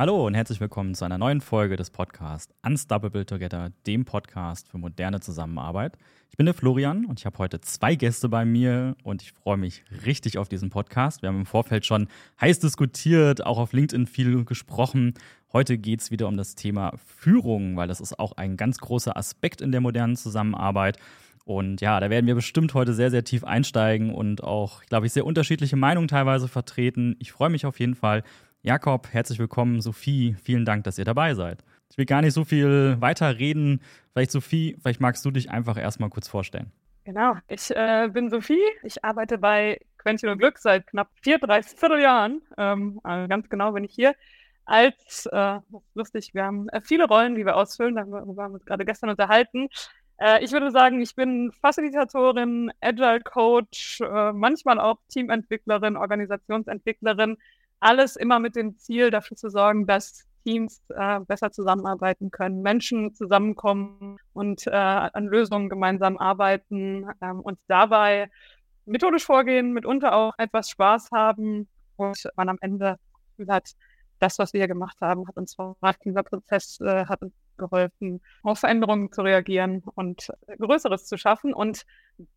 Hallo und herzlich willkommen zu einer neuen Folge des Podcasts Unstoppable Together, dem Podcast für moderne Zusammenarbeit. Ich bin der Florian und ich habe heute zwei Gäste bei mir und ich freue mich richtig auf diesen Podcast. Wir haben im Vorfeld schon heiß diskutiert, auch auf LinkedIn viel gesprochen. Heute geht es wieder um das Thema Führung, weil das ist auch ein ganz großer Aspekt in der modernen Zusammenarbeit. Und ja, da werden wir bestimmt heute sehr, sehr tief einsteigen und auch, glaube ich, sehr unterschiedliche Meinungen teilweise vertreten. Ich freue mich auf jeden Fall. Jakob, herzlich willkommen. Sophie, vielen Dank, dass ihr dabei seid. Ich will gar nicht so viel weiter reden. Vielleicht, Sophie, vielleicht magst du dich einfach erstmal kurz vorstellen. Genau, ich äh, bin Sophie. Ich arbeite bei Quentin und Glück seit knapp vier, drei Vierteljahren. Ähm, also ganz genau bin ich hier. Als, äh, lustig, wir haben äh, viele Rollen, die wir ausfüllen, darüber haben wir uns gerade gestern unterhalten. Äh, ich würde sagen, ich bin Facilitatorin, Agile Coach, äh, manchmal auch Teamentwicklerin, Organisationsentwicklerin. Alles immer mit dem Ziel, dafür zu sorgen, dass Teams äh, besser zusammenarbeiten können, Menschen zusammenkommen und äh, an Lösungen gemeinsam arbeiten ähm, und dabei methodisch vorgehen, mitunter auch etwas Spaß haben und man am Ende hat, das, was wir hier gemacht haben, hat uns vorangebracht. Dieser Prozess äh, hat uns geholfen, auf Veränderungen zu reagieren und Größeres zu schaffen. Und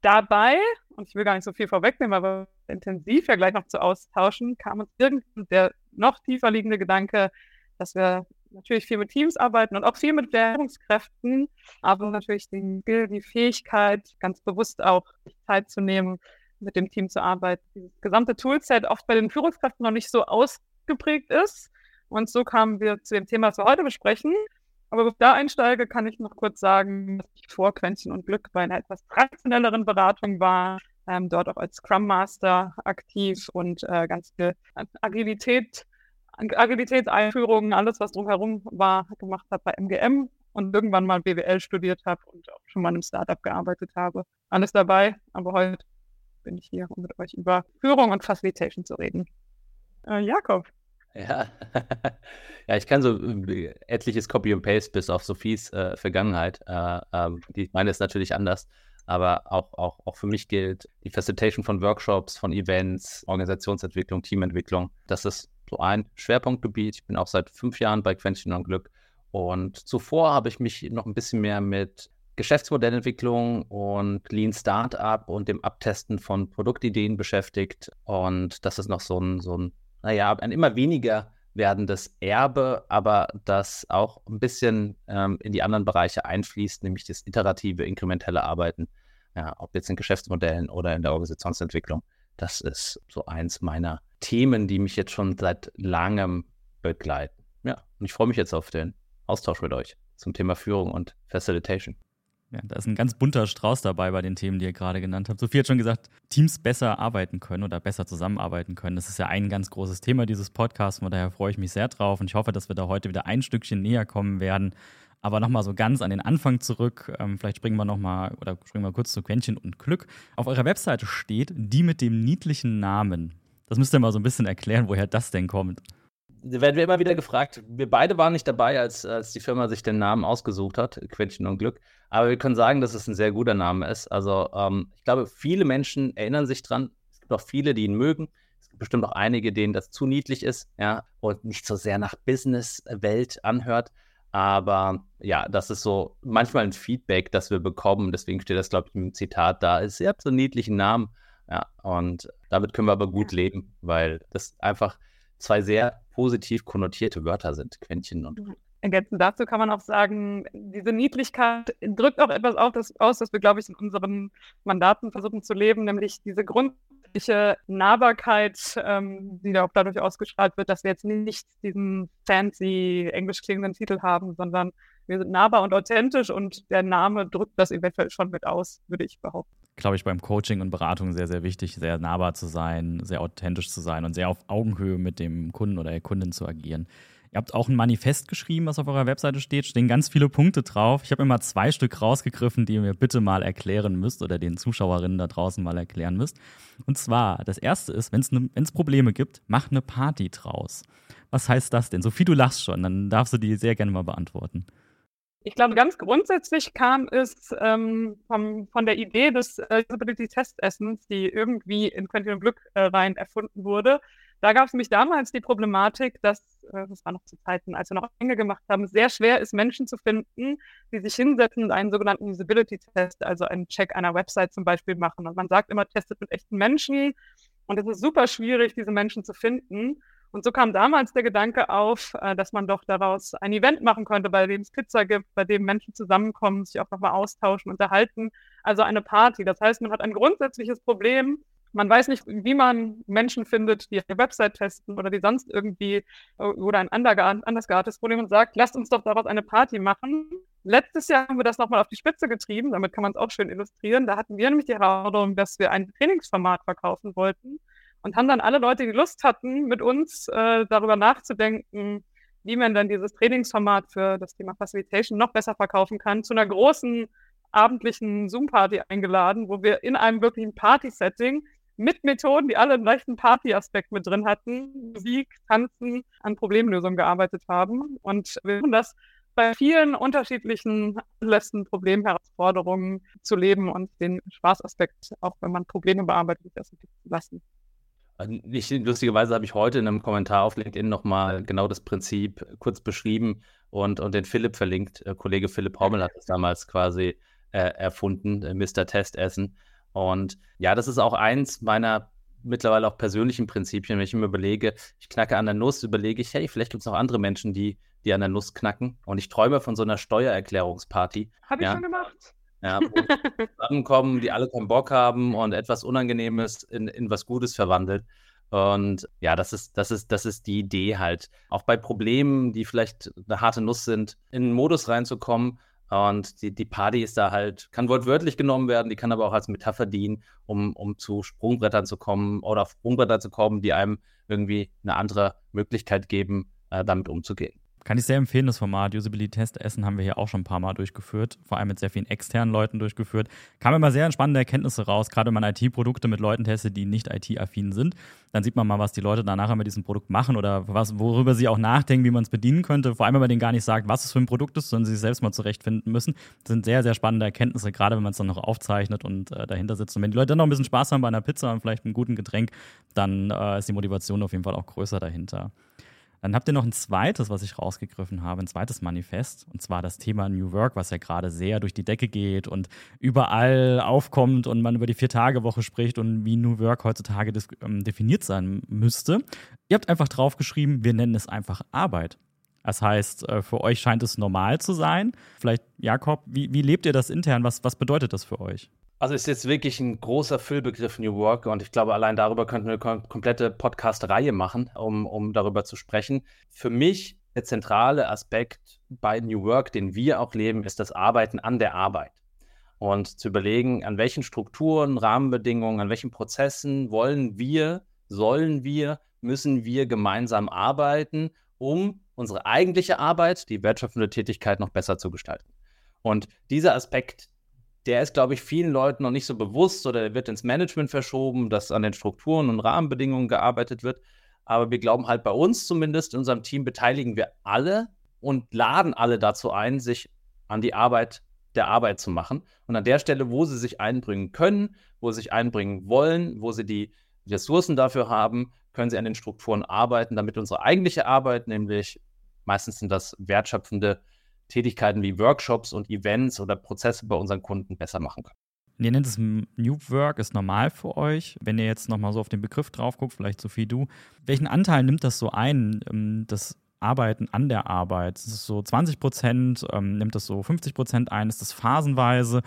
dabei, und ich will gar nicht so viel vorwegnehmen, aber intensiv ja gleich noch zu austauschen, kam uns irgendwann der noch tiefer liegende Gedanke, dass wir natürlich viel mit Teams arbeiten und auch viel mit Währungskräften, aber natürlich den Skill, die Fähigkeit, ganz bewusst auch Zeit zu nehmen, mit dem Team zu arbeiten. Dieses gesamte Toolset oft bei den Führungskräften noch nicht so ausgeprägt ist. Und so kamen wir zu dem Thema, das wir heute besprechen. Aber bevor ich da einsteige, kann ich noch kurz sagen, dass ich vor Quentin und Glück bei einer etwas traditionelleren Beratung war, ähm, dort auch als Scrum Master aktiv und äh, ganz viel Agilität, Agilitätseinführungen, alles, was drumherum war, gemacht habe bei MGM und irgendwann mal BWL studiert habe und auch schon mal in einem Startup gearbeitet habe. Alles dabei, aber heute bin ich hier, um mit euch über Führung und Facilitation zu reden. Äh, Jakob, ja. Ja, ich kann so äh, etliches Copy und Paste bis auf Sophies äh, Vergangenheit. Äh, ähm, die meine ist natürlich anders, aber auch, auch, auch für mich gilt die Facilitation von Workshops, von Events, Organisationsentwicklung, Teamentwicklung. Das ist so ein Schwerpunktgebiet. Ich bin auch seit fünf Jahren bei Quentin und Glück. Und zuvor habe ich mich noch ein bisschen mehr mit Geschäftsmodellentwicklung und Lean Startup und dem Abtesten von Produktideen beschäftigt. Und das ist noch so ein, so ein naja, ein immer weniger werdendes Erbe, aber das auch ein bisschen ähm, in die anderen Bereiche einfließt, nämlich das iterative, inkrementelle Arbeiten, ja, ob jetzt in Geschäftsmodellen oder in der Organisationsentwicklung. Das ist so eins meiner Themen, die mich jetzt schon seit langem begleiten. Ja, und ich freue mich jetzt auf den Austausch mit euch zum Thema Führung und Facilitation. Ja, da ist ein ganz bunter Strauß dabei bei den Themen, die ihr gerade genannt habt. Sophie hat schon gesagt, Teams besser arbeiten können oder besser zusammenarbeiten können. Das ist ja ein ganz großes Thema dieses Podcasts. Von daher freue ich mich sehr drauf und ich hoffe, dass wir da heute wieder ein Stückchen näher kommen werden. Aber nochmal so ganz an den Anfang zurück. Ähm, vielleicht springen wir nochmal oder springen wir kurz zu Quäntchen und Glück. Auf eurer Webseite steht die mit dem niedlichen Namen. Das müsst ihr mal so ein bisschen erklären, woher das denn kommt werden wir immer wieder gefragt. Wir beide waren nicht dabei, als, als die Firma sich den Namen ausgesucht hat, Quäntchen und Glück. Aber wir können sagen, dass es ein sehr guter Name ist. Also ähm, ich glaube, viele Menschen erinnern sich dran. Es gibt auch viele, die ihn mögen. Es gibt bestimmt auch einige, denen das zu niedlich ist, ja, und nicht so sehr nach Business-Welt anhört. Aber ja, das ist so manchmal ein Feedback, das wir bekommen. Deswegen steht das, glaube ich, im Zitat da. Ist, ihr habt so einen niedlichen Namen. Ja, und damit können wir aber gut leben, weil das einfach zwei sehr positiv konnotierte Wörter sind, Quäntchen und. Ergänzend dazu kann man auch sagen, diese Niedlichkeit drückt auch etwas auf, das, aus, das wir, glaube ich, in unseren Mandaten versuchen zu leben, nämlich diese grundsätzliche Nahbarkeit, ähm, die da auch dadurch ausgestrahlt wird, dass wir jetzt nicht diesen fancy englisch klingenden Titel haben, sondern wir sind nahbar und authentisch und der Name drückt das eventuell schon mit aus, würde ich behaupten glaube ich, beim Coaching und Beratung sehr, sehr wichtig, sehr nahbar zu sein, sehr authentisch zu sein und sehr auf Augenhöhe mit dem Kunden oder der Kundin zu agieren. Ihr habt auch ein Manifest geschrieben, was auf eurer Webseite steht. Stehen ganz viele Punkte drauf. Ich habe immer zwei Stück rausgegriffen, die ihr mir bitte mal erklären müsst oder den Zuschauerinnen da draußen mal erklären müsst. Und zwar, das erste ist, wenn es ne, Probleme gibt, mach eine Party draus. Was heißt das denn? Sophie, du lachst schon, dann darfst du die sehr gerne mal beantworten. Ich glaube, ganz grundsätzlich kam es ähm, vom, von der Idee des äh, Usability Testessens, die irgendwie in Quentin Glück äh, rein erfunden wurde, Da gab es nämlich damals die Problematik, dass, äh, das war noch zu Zeiten, als wir noch Enge gemacht haben, sehr schwer ist, Menschen zu finden, die sich hinsetzen und einen sogenannten Usability-Test, also einen Check einer Website zum Beispiel machen. Und man sagt immer, testet mit echten Menschen. Und es ist super schwierig, diese Menschen zu finden. Und so kam damals der Gedanke auf, äh, dass man doch daraus ein Event machen könnte, bei dem es Pizza gibt, bei dem Menschen zusammenkommen, sich auch nochmal austauschen, unterhalten. Also eine Party. Das heißt, man hat ein grundsätzliches Problem. Man weiß nicht, wie man Menschen findet, die eine Website testen oder die sonst irgendwie äh, oder ein anders geartetes Problem und sagt, lasst uns doch daraus eine Party machen. Letztes Jahr haben wir das nochmal auf die Spitze getrieben, damit kann man es auch schön illustrieren. Da hatten wir nämlich die Herausforderung, dass wir ein Trainingsformat verkaufen wollten und haben dann alle Leute, die Lust hatten, mit uns äh, darüber nachzudenken, wie man dann dieses Trainingsformat für das Thema Facilitation noch besser verkaufen kann, zu einer großen abendlichen Zoom-Party eingeladen, wo wir in einem wirklichen Party-Setting mit Methoden, die alle einen leichten Party-Aspekt mit drin hatten, Musik, Tanzen, an Problemlösungen gearbeitet haben. Und wir haben das bei vielen unterschiedlichen letzten Problemherausforderungen zu leben und den Spaßaspekt, auch wenn man Probleme bearbeitet, lassen. Ich, lustigerweise habe ich heute in einem Kommentar auf LinkedIn nochmal genau das Prinzip kurz beschrieben und, und den Philipp verlinkt. Äh, Kollege Philipp Hommel hat das damals quasi äh, erfunden, äh, Mr. Testessen. Und ja, das ist auch eins meiner mittlerweile auch persönlichen Prinzipien. Wenn ich mir überlege, ich knacke an der Nuss, überlege ich, hey, vielleicht gibt es noch andere Menschen, die, die an der Nuss knacken. Und ich träume von so einer Steuererklärungsparty. Habe ich ja. schon gemacht. Ja, wo zusammenkommen, die alle keinen Bock haben und etwas Unangenehmes in, in was Gutes verwandelt. Und ja, das ist, das ist, das ist die Idee halt. Auch bei Problemen, die vielleicht eine harte Nuss sind, in einen Modus reinzukommen. Und die, die Party ist da halt, kann wortwörtlich genommen werden, die kann aber auch als Metapher dienen, um, um zu Sprungbrettern zu kommen oder auf Sprungbretter zu kommen, die einem irgendwie eine andere Möglichkeit geben, äh, damit umzugehen. Kann ich sehr empfehlen, das Format Usability Test Essen haben wir hier auch schon ein paar Mal durchgeführt, vor allem mit sehr vielen externen Leuten durchgeführt. Kamen immer sehr spannende Erkenntnisse raus, gerade wenn man IT-Produkte mit Leuten testet, die nicht IT-affin sind. Dann sieht man mal, was die Leute danach mit diesem Produkt machen oder was, worüber sie auch nachdenken, wie man es bedienen könnte. Vor allem, wenn man denen gar nicht sagt, was es für ein Produkt ist, sondern sie sich selbst mal zurechtfinden müssen. Das sind sehr, sehr spannende Erkenntnisse, gerade wenn man es dann noch aufzeichnet und äh, dahinter sitzt. Und wenn die Leute dann noch ein bisschen Spaß haben bei einer Pizza und vielleicht einem guten Getränk, dann äh, ist die Motivation auf jeden Fall auch größer dahinter. Dann habt ihr noch ein zweites, was ich rausgegriffen habe, ein zweites Manifest, und zwar das Thema New Work, was ja gerade sehr durch die Decke geht und überall aufkommt und man über die Vier-Tage-Woche spricht und wie New Work heutzutage ähm, definiert sein müsste. Ihr habt einfach draufgeschrieben, wir nennen es einfach Arbeit. Das heißt, äh, für euch scheint es normal zu sein. Vielleicht, Jakob, wie, wie lebt ihr das intern? Was, was bedeutet das für euch? Also ist jetzt wirklich ein großer Füllbegriff New Work und ich glaube, allein darüber könnten wir eine komplette Podcast-Reihe machen, um, um darüber zu sprechen. Für mich der zentrale Aspekt bei New Work, den wir auch leben, ist das Arbeiten an der Arbeit. Und zu überlegen, an welchen Strukturen, Rahmenbedingungen, an welchen Prozessen wollen wir, sollen wir, müssen wir gemeinsam arbeiten, um unsere eigentliche Arbeit, die wertschöpfende Tätigkeit noch besser zu gestalten. Und dieser Aspekt, der ist, glaube ich, vielen Leuten noch nicht so bewusst oder der wird ins Management verschoben, dass an den Strukturen und Rahmenbedingungen gearbeitet wird. Aber wir glauben halt bei uns zumindest, in unserem Team beteiligen wir alle und laden alle dazu ein, sich an die Arbeit der Arbeit zu machen. Und an der Stelle, wo sie sich einbringen können, wo sie sich einbringen wollen, wo sie die Ressourcen dafür haben, können sie an den Strukturen arbeiten, damit unsere eigentliche Arbeit, nämlich meistens sind das wertschöpfende Tätigkeiten wie Workshops und Events oder Prozesse bei unseren Kunden besser machen können. Ihr nennt es New Work, ist normal für euch. Wenn ihr jetzt nochmal so auf den Begriff drauf guckt, vielleicht Sophie, du, welchen Anteil nimmt das so ein, ähm, das Arbeiten an der Arbeit? Ist es so 20 Prozent, ähm, nimmt das so 50 Prozent ein? Ist das phasenweise?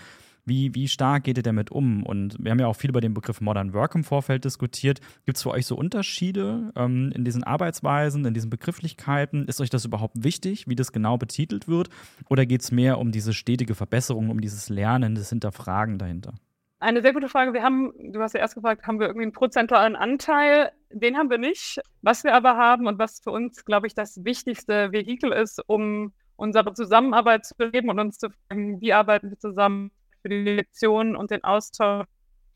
Wie, wie stark geht ihr damit um? Und wir haben ja auch viel über den Begriff Modern Work im Vorfeld diskutiert. Gibt es für euch so Unterschiede ähm, in diesen Arbeitsweisen, in diesen Begrifflichkeiten? Ist euch das überhaupt wichtig, wie das genau betitelt wird? Oder geht es mehr um diese stetige Verbesserung, um dieses Lernen, das Hinterfragen dahinter? Eine sehr gute Frage. Wir haben, du hast ja erst gefragt, haben wir irgendwie einen prozentualen Anteil? Den haben wir nicht. Was wir aber haben und was für uns, glaube ich, das wichtigste Vehikel ist, um unsere Zusammenarbeit zu leben und uns zu fragen, wie arbeiten wir zusammen, für die Lektionen und den Austausch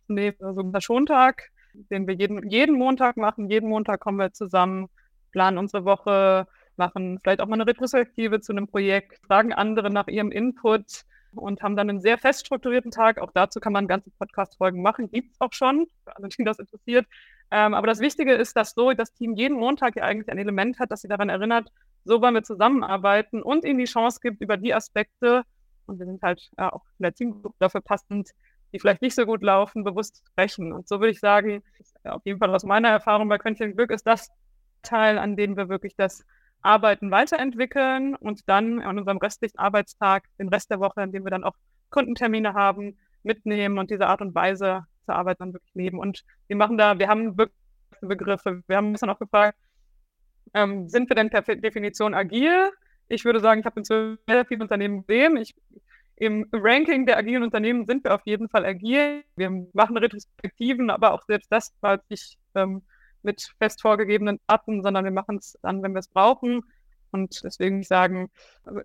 neben also unser Schontag, den wir jeden, jeden Montag machen. Jeden Montag kommen wir zusammen, planen unsere Woche, machen vielleicht auch mal eine Retrospektive zu einem Projekt, fragen andere nach ihrem Input, und haben dann einen sehr fest strukturierten Tag. Auch dazu kann man ganze Podcast-Folgen machen. Gibt es auch schon, für alle, die das interessiert. Ähm, aber das Wichtige ist, dass so das Team jeden Montag ja eigentlich ein Element hat, das sie daran erinnert, so wollen wir zusammenarbeiten und ihnen die Chance gibt, über die Aspekte, und wir sind halt äh, auch in der Teamgruppe dafür passend, die vielleicht nicht so gut laufen, bewusst sprechen. Und so würde ich sagen, auf jeden Fall aus meiner Erfahrung bei Quäntchen Glück ist das Teil, an dem wir wirklich das Arbeiten weiterentwickeln und dann an unserem restlichen Arbeitstag, den Rest der Woche, in dem wir dann auch Kundentermine haben, mitnehmen und diese Art und Weise zur Arbeit dann wirklich leben. Und wir machen da, wir haben Begriffe. Wir haben ein bisschen auch gefragt, ähm, sind wir denn per Definition agil? Ich würde sagen, ich habe inzwischen sehr viele Unternehmen gesehen. Ich, Im Ranking der agilen Unternehmen sind wir auf jeden Fall agil. Wir machen Retrospektiven, aber auch selbst das war nicht ähm, mit fest vorgegebenen Daten, sondern wir machen es dann, wenn wir es brauchen. Und deswegen sagen,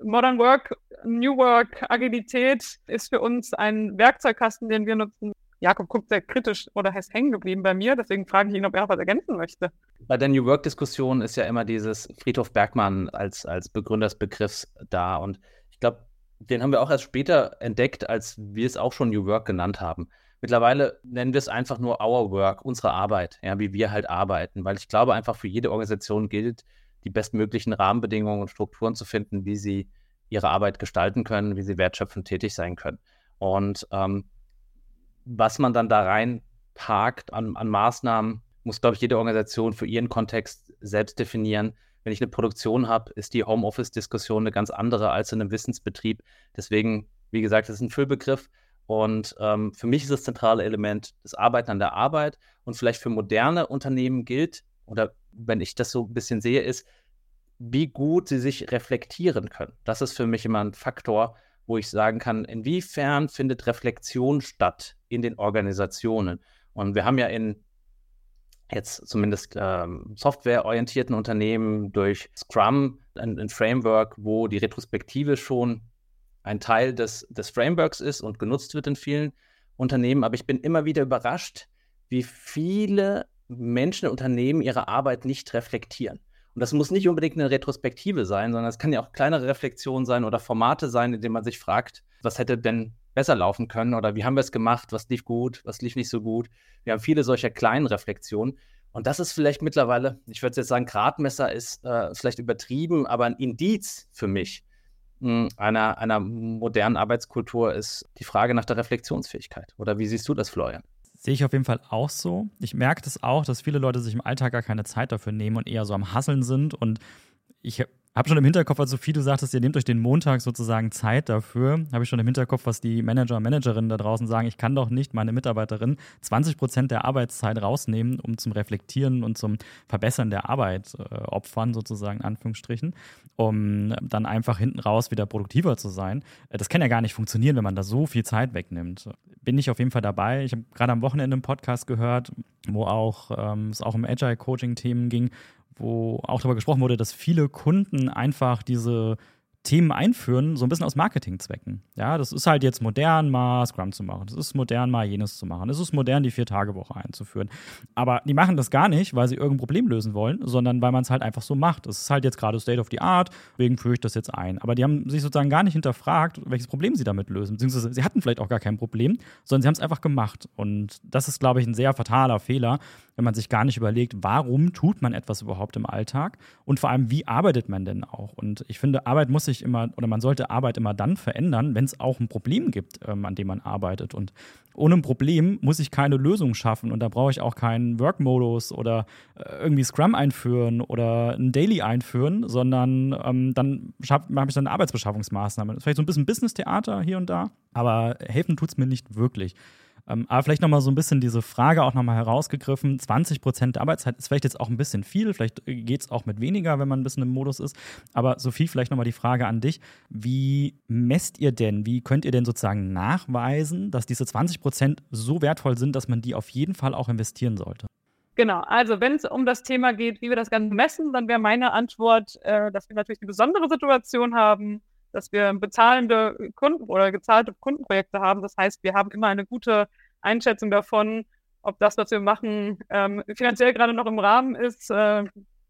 Modern Work, New Work, Agilität ist für uns ein Werkzeugkasten, den wir nutzen. Jakob guckt sehr kritisch oder ist hängen geblieben bei mir, deswegen frage ich ihn, ob er noch was ergänzen möchte. Bei der New Work-Diskussion ist ja immer dieses Friedhof Bergmann als, als Begründer des Begriffs da. Und ich glaube, den haben wir auch erst später entdeckt, als wir es auch schon New Work genannt haben. Mittlerweile nennen wir es einfach nur Our Work, unsere Arbeit, ja, wie wir halt arbeiten, weil ich glaube, einfach für jede Organisation gilt, die bestmöglichen Rahmenbedingungen und Strukturen zu finden, wie sie ihre Arbeit gestalten können, wie sie wertschöpfend tätig sein können. Und ähm, was man dann da reinparkt an, an Maßnahmen, muss, glaube ich, jede Organisation für ihren Kontext selbst definieren. Wenn ich eine Produktion habe, ist die Homeoffice-Diskussion eine ganz andere als in einem Wissensbetrieb. Deswegen, wie gesagt, das ist ein Füllbegriff. Und ähm, für mich ist das zentrale Element das Arbeiten an der Arbeit. Und vielleicht für moderne Unternehmen gilt, oder wenn ich das so ein bisschen sehe, ist, wie gut sie sich reflektieren können. Das ist für mich immer ein Faktor, wo ich sagen kann, inwiefern findet Reflexion statt in den Organisationen. Und wir haben ja in jetzt zumindest ähm, softwareorientierten Unternehmen durch Scrum ein, ein Framework, wo die Retrospektive schon ein Teil des, des Frameworks ist und genutzt wird in vielen Unternehmen. Aber ich bin immer wieder überrascht, wie viele Menschen und Unternehmen ihre Arbeit nicht reflektieren. Und das muss nicht unbedingt eine Retrospektive sein, sondern es kann ja auch kleinere Reflexionen sein oder Formate sein, in denen man sich fragt, was hätte denn besser laufen können oder wie haben wir es gemacht, was lief gut, was lief nicht so gut. Wir haben viele solcher kleinen Reflexionen. Und das ist vielleicht mittlerweile, ich würde jetzt sagen, Gradmesser ist äh, vielleicht übertrieben, aber ein Indiz für mich, einer, einer modernen Arbeitskultur ist die Frage nach der Reflexionsfähigkeit. Oder wie siehst du das, Florian? Sehe ich auf jeden Fall auch so. Ich merke das auch, dass viele Leute sich im Alltag gar keine Zeit dafür nehmen und eher so am Hasseln sind. Und ich habe schon im Hinterkopf, als Sophie, du sagtest, ihr nehmt euch den Montag sozusagen Zeit dafür, habe ich schon im Hinterkopf, was die Manager und Managerinnen da draußen sagen. Ich kann doch nicht meine Mitarbeiterin 20 Prozent der Arbeitszeit rausnehmen, um zum Reflektieren und zum Verbessern der Arbeit äh, opfern, sozusagen, in Anführungsstrichen, um dann einfach hinten raus wieder produktiver zu sein. Äh, das kann ja gar nicht funktionieren, wenn man da so viel Zeit wegnimmt. Bin ich auf jeden Fall dabei. Ich habe gerade am Wochenende einen Podcast gehört, wo auch ähm, es auch um Agile-Coaching-Themen ging wo auch darüber gesprochen wurde, dass viele Kunden einfach diese Themen einführen, so ein bisschen aus Marketingzwecken. Ja, das ist halt jetzt modern, mal Scrum zu machen. Das ist modern, mal jenes zu machen. Es ist modern, die Vier-Tage-Woche einzuführen. Aber die machen das gar nicht, weil sie irgendein Problem lösen wollen, sondern weil man es halt einfach so macht. Es ist halt jetzt gerade State of the Art, deswegen führe ich das jetzt ein. Aber die haben sich sozusagen gar nicht hinterfragt, welches Problem sie damit lösen. Beziehungsweise sie hatten vielleicht auch gar kein Problem, sondern sie haben es einfach gemacht. Und das ist, glaube ich, ein sehr fataler Fehler, wenn man sich gar nicht überlegt, warum tut man etwas überhaupt im Alltag und vor allem, wie arbeitet man denn auch? Und ich finde, Arbeit muss sich immer oder man sollte Arbeit immer dann verändern, wenn es auch ein Problem gibt, ähm, an dem man arbeitet. Und ohne ein Problem muss ich keine Lösung schaffen und da brauche ich auch keinen Work-Modus oder äh, irgendwie Scrum einführen oder ein Daily einführen, sondern ähm, dann habe ich dann eine Arbeitsbeschaffungsmaßnahme. Das ist vielleicht so ein bisschen Business-Theater hier und da, aber helfen tut es mir nicht wirklich. Ähm, aber vielleicht nochmal so ein bisschen diese Frage auch nochmal herausgegriffen. 20 Prozent der Arbeitszeit ist vielleicht jetzt auch ein bisschen viel. Vielleicht geht es auch mit weniger, wenn man ein bisschen im Modus ist. Aber Sophie, vielleicht nochmal die Frage an dich. Wie messt ihr denn, wie könnt ihr denn sozusagen nachweisen, dass diese 20 Prozent so wertvoll sind, dass man die auf jeden Fall auch investieren sollte? Genau, also wenn es um das Thema geht, wie wir das Ganze messen, dann wäre meine Antwort, äh, dass wir natürlich eine besondere Situation haben, dass wir bezahlende Kunden oder gezahlte Kundenprojekte haben. Das heißt, wir haben immer eine gute Einschätzung davon, ob das, was wir machen, ähm, finanziell gerade noch im Rahmen ist, äh,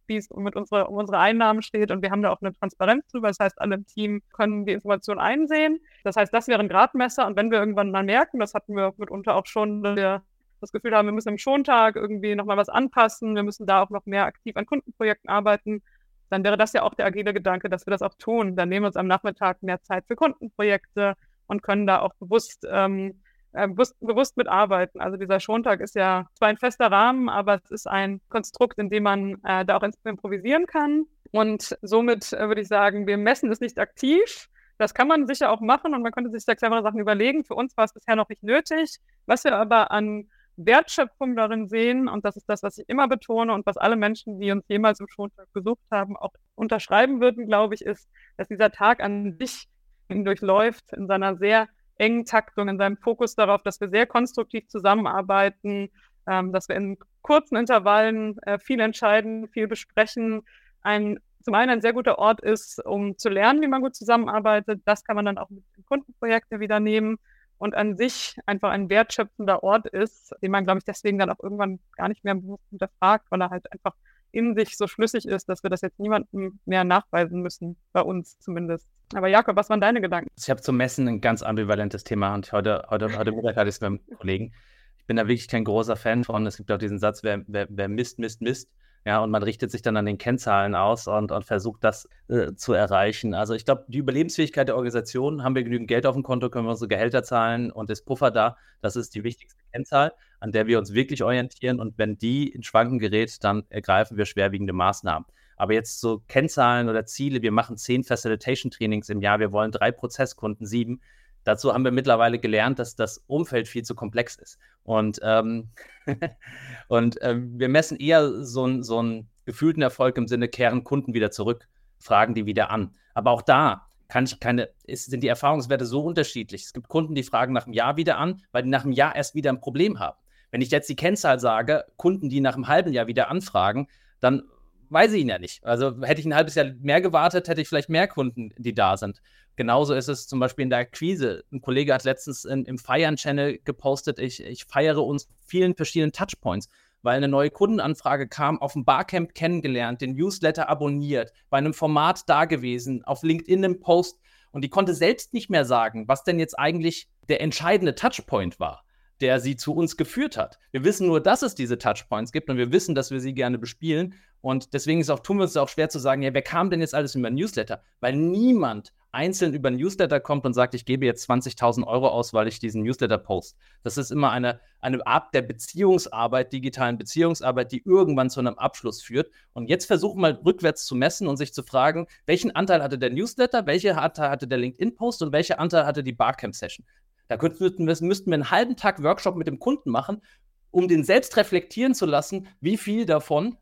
wie es mit unsere, um unsere Einnahmen steht und wir haben da auch eine Transparenz drüber. Das heißt, alle im Team können die Information einsehen. Das heißt, das wäre ein Gradmesser und wenn wir irgendwann mal merken, das hatten wir mitunter auch schon, dass wir das Gefühl haben, wir müssen im Schontag irgendwie nochmal was anpassen, wir müssen da auch noch mehr aktiv an Kundenprojekten arbeiten, dann wäre das ja auch der agile Gedanke, dass wir das auch tun. Dann nehmen wir uns am Nachmittag mehr Zeit für Kundenprojekte und können da auch bewusst, ähm, äh, bewusst, bewusst mitarbeiten. Also dieser Schontag ist ja zwar ein fester Rahmen, aber es ist ein Konstrukt, in dem man äh, da auch improvisieren kann. Und somit äh, würde ich sagen, wir messen es nicht aktiv. Das kann man sicher auch machen und man könnte sich da clevere Sachen überlegen. Für uns war es bisher noch nicht nötig. Was wir aber an Wertschöpfung darin sehen, und das ist das, was ich immer betone und was alle Menschen, die uns jemals im Schontag besucht haben, auch unterschreiben würden, glaube ich, ist, dass dieser Tag an sich durchläuft in seiner sehr engen Taktung, in seinem Fokus darauf, dass wir sehr konstruktiv zusammenarbeiten, ähm, dass wir in kurzen Intervallen äh, viel entscheiden, viel besprechen, ein zum einen ein sehr guter Ort ist, um zu lernen, wie man gut zusammenarbeitet. Das kann man dann auch mit Kundenprojekten wieder nehmen und an sich einfach ein wertschöpfender Ort ist, den man, glaube ich, deswegen dann auch irgendwann gar nicht mehr bewusst hinterfragt, weil er halt einfach in sich so schlüssig ist, dass wir das jetzt niemandem mehr nachweisen müssen, bei uns zumindest. Aber Jakob, was waren deine Gedanken? Ich habe zum Messen ein ganz ambivalentes Thema und heute, heute, heute Mittag hatte ich es mit einem Kollegen. Ich bin da wirklich kein großer Fan von. Es gibt auch diesen Satz, wer, wer, wer misst, misst, misst. Ja, und man richtet sich dann an den Kennzahlen aus und, und versucht das äh, zu erreichen. Also ich glaube, die Überlebensfähigkeit der Organisation, haben wir genügend Geld auf dem Konto, können wir unsere Gehälter zahlen und ist Puffer da. Das ist die wichtigste Kennzahl, an der wir uns wirklich orientieren. Und wenn die in Schwanken gerät, dann ergreifen wir schwerwiegende Maßnahmen. Aber jetzt so Kennzahlen oder Ziele, wir machen zehn Facilitation-Trainings im Jahr, wir wollen drei Prozesskunden, sieben. Dazu haben wir mittlerweile gelernt, dass das Umfeld viel zu komplex ist. Und, ähm, und ähm, wir messen eher so, so einen gefühlten Erfolg im Sinne, kehren Kunden wieder zurück, fragen die wieder an. Aber auch da kann ich keine, ist, sind die Erfahrungswerte so unterschiedlich. Es gibt Kunden, die fragen nach einem Jahr wieder an, weil die nach einem Jahr erst wieder ein Problem haben. Wenn ich jetzt die Kennzahl sage, Kunden, die nach einem halben Jahr wieder anfragen, dann weiß ich ihn ja nicht. Also hätte ich ein halbes Jahr mehr gewartet, hätte ich vielleicht mehr Kunden, die da sind. Genauso ist es zum Beispiel in der Akquise. Ein Kollege hat letztens in, im Feiern-Channel gepostet, ich, ich feiere uns vielen verschiedenen Touchpoints, weil eine neue Kundenanfrage kam, auf dem Barcamp kennengelernt, den Newsletter abonniert, bei einem Format da gewesen, auf LinkedIn im Post und die konnte selbst nicht mehr sagen, was denn jetzt eigentlich der entscheidende Touchpoint war der sie zu uns geführt hat. Wir wissen nur, dass es diese Touchpoints gibt und wir wissen, dass wir sie gerne bespielen. Und deswegen ist auch, tun wir uns auch schwer zu sagen, ja, wer kam denn jetzt alles über Newsletter? Weil niemand einzeln über Newsletter kommt und sagt, ich gebe jetzt 20.000 Euro aus, weil ich diesen Newsletter post. Das ist immer eine, eine Art der Beziehungsarbeit, digitalen Beziehungsarbeit, die irgendwann zu einem Abschluss führt. Und jetzt versuchen wir rückwärts zu messen und sich zu fragen, welchen Anteil hatte der Newsletter, welche Anteil hatte der LinkedIn-Post und welche Anteil hatte die Barcamp-Session. Da könnten müssten wir einen halben Tag Workshop mit dem Kunden machen, um den selbst reflektieren zu lassen, wie viel davon.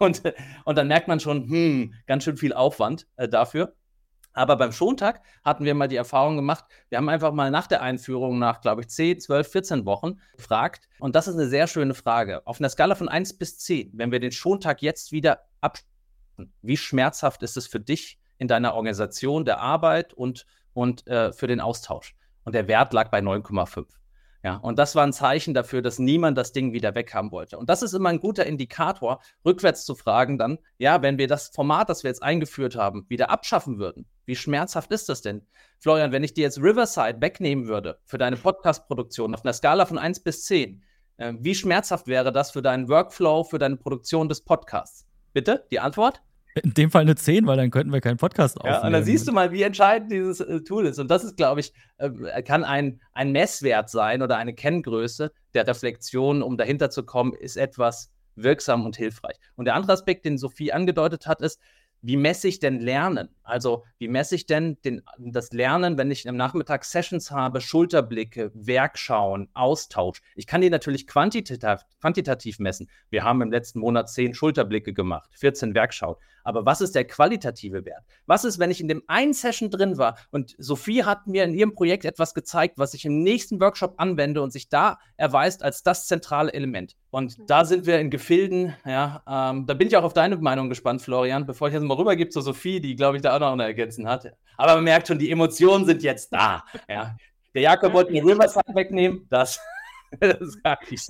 Und, und dann merkt man schon, hm, ganz schön viel Aufwand äh, dafür. Aber beim Schontag hatten wir mal die Erfahrung gemacht, wir haben einfach mal nach der Einführung, nach, glaube ich, 10, 12, 14 Wochen gefragt. Und das ist eine sehr schöne Frage. Auf einer Skala von 1 bis 10, wenn wir den Schontag jetzt wieder abschließen, wie schmerzhaft ist es für dich in deiner Organisation der Arbeit und, und äh, für den Austausch? und der Wert lag bei 9,5. Ja, und das war ein Zeichen dafür, dass niemand das Ding wieder weghaben wollte. Und das ist immer ein guter Indikator, rückwärts zu fragen dann, ja, wenn wir das Format, das wir jetzt eingeführt haben, wieder abschaffen würden, wie schmerzhaft ist das denn? Florian, wenn ich dir jetzt Riverside wegnehmen würde für deine Podcast-Produktion auf einer Skala von 1 bis 10, äh, wie schmerzhaft wäre das für deinen Workflow, für deine Produktion des Podcasts? Bitte, die Antwort? In dem Fall eine 10, weil dann könnten wir keinen Podcast aufnehmen. Ja, und dann siehst du mal, wie entscheidend dieses äh, Tool ist. Und das ist, glaube ich, äh, kann ein, ein Messwert sein oder eine Kenngröße der Reflexion, um dahinter zu kommen, ist etwas wirksam und hilfreich. Und der andere Aspekt, den Sophie angedeutet hat, ist, wie messe ich denn Lernen? Also, wie messe ich denn den, das Lernen, wenn ich am Nachmittag Sessions habe, Schulterblicke, Werkschauen, Austausch? Ich kann die natürlich quantitativ, quantitativ messen. Wir haben im letzten Monat zehn Schulterblicke gemacht, 14 Werkschauen. Aber was ist der qualitative Wert? Was ist, wenn ich in dem einen Session drin war und Sophie hat mir in ihrem Projekt etwas gezeigt, was ich im nächsten Workshop anwende und sich da erweist als das zentrale Element? Und mhm. da sind wir in Gefilden, ja, ähm, da bin ich auch auf deine Meinung gespannt, Florian, bevor ich jetzt mal rübergebe zu Sophie, die, glaube ich, da auch noch eine Ergänzung hat. Aber man merkt schon, die Emotionen sind jetzt da. Ja. Der Jakob wollte mir Riverside wegnehmen, das, das sag ich.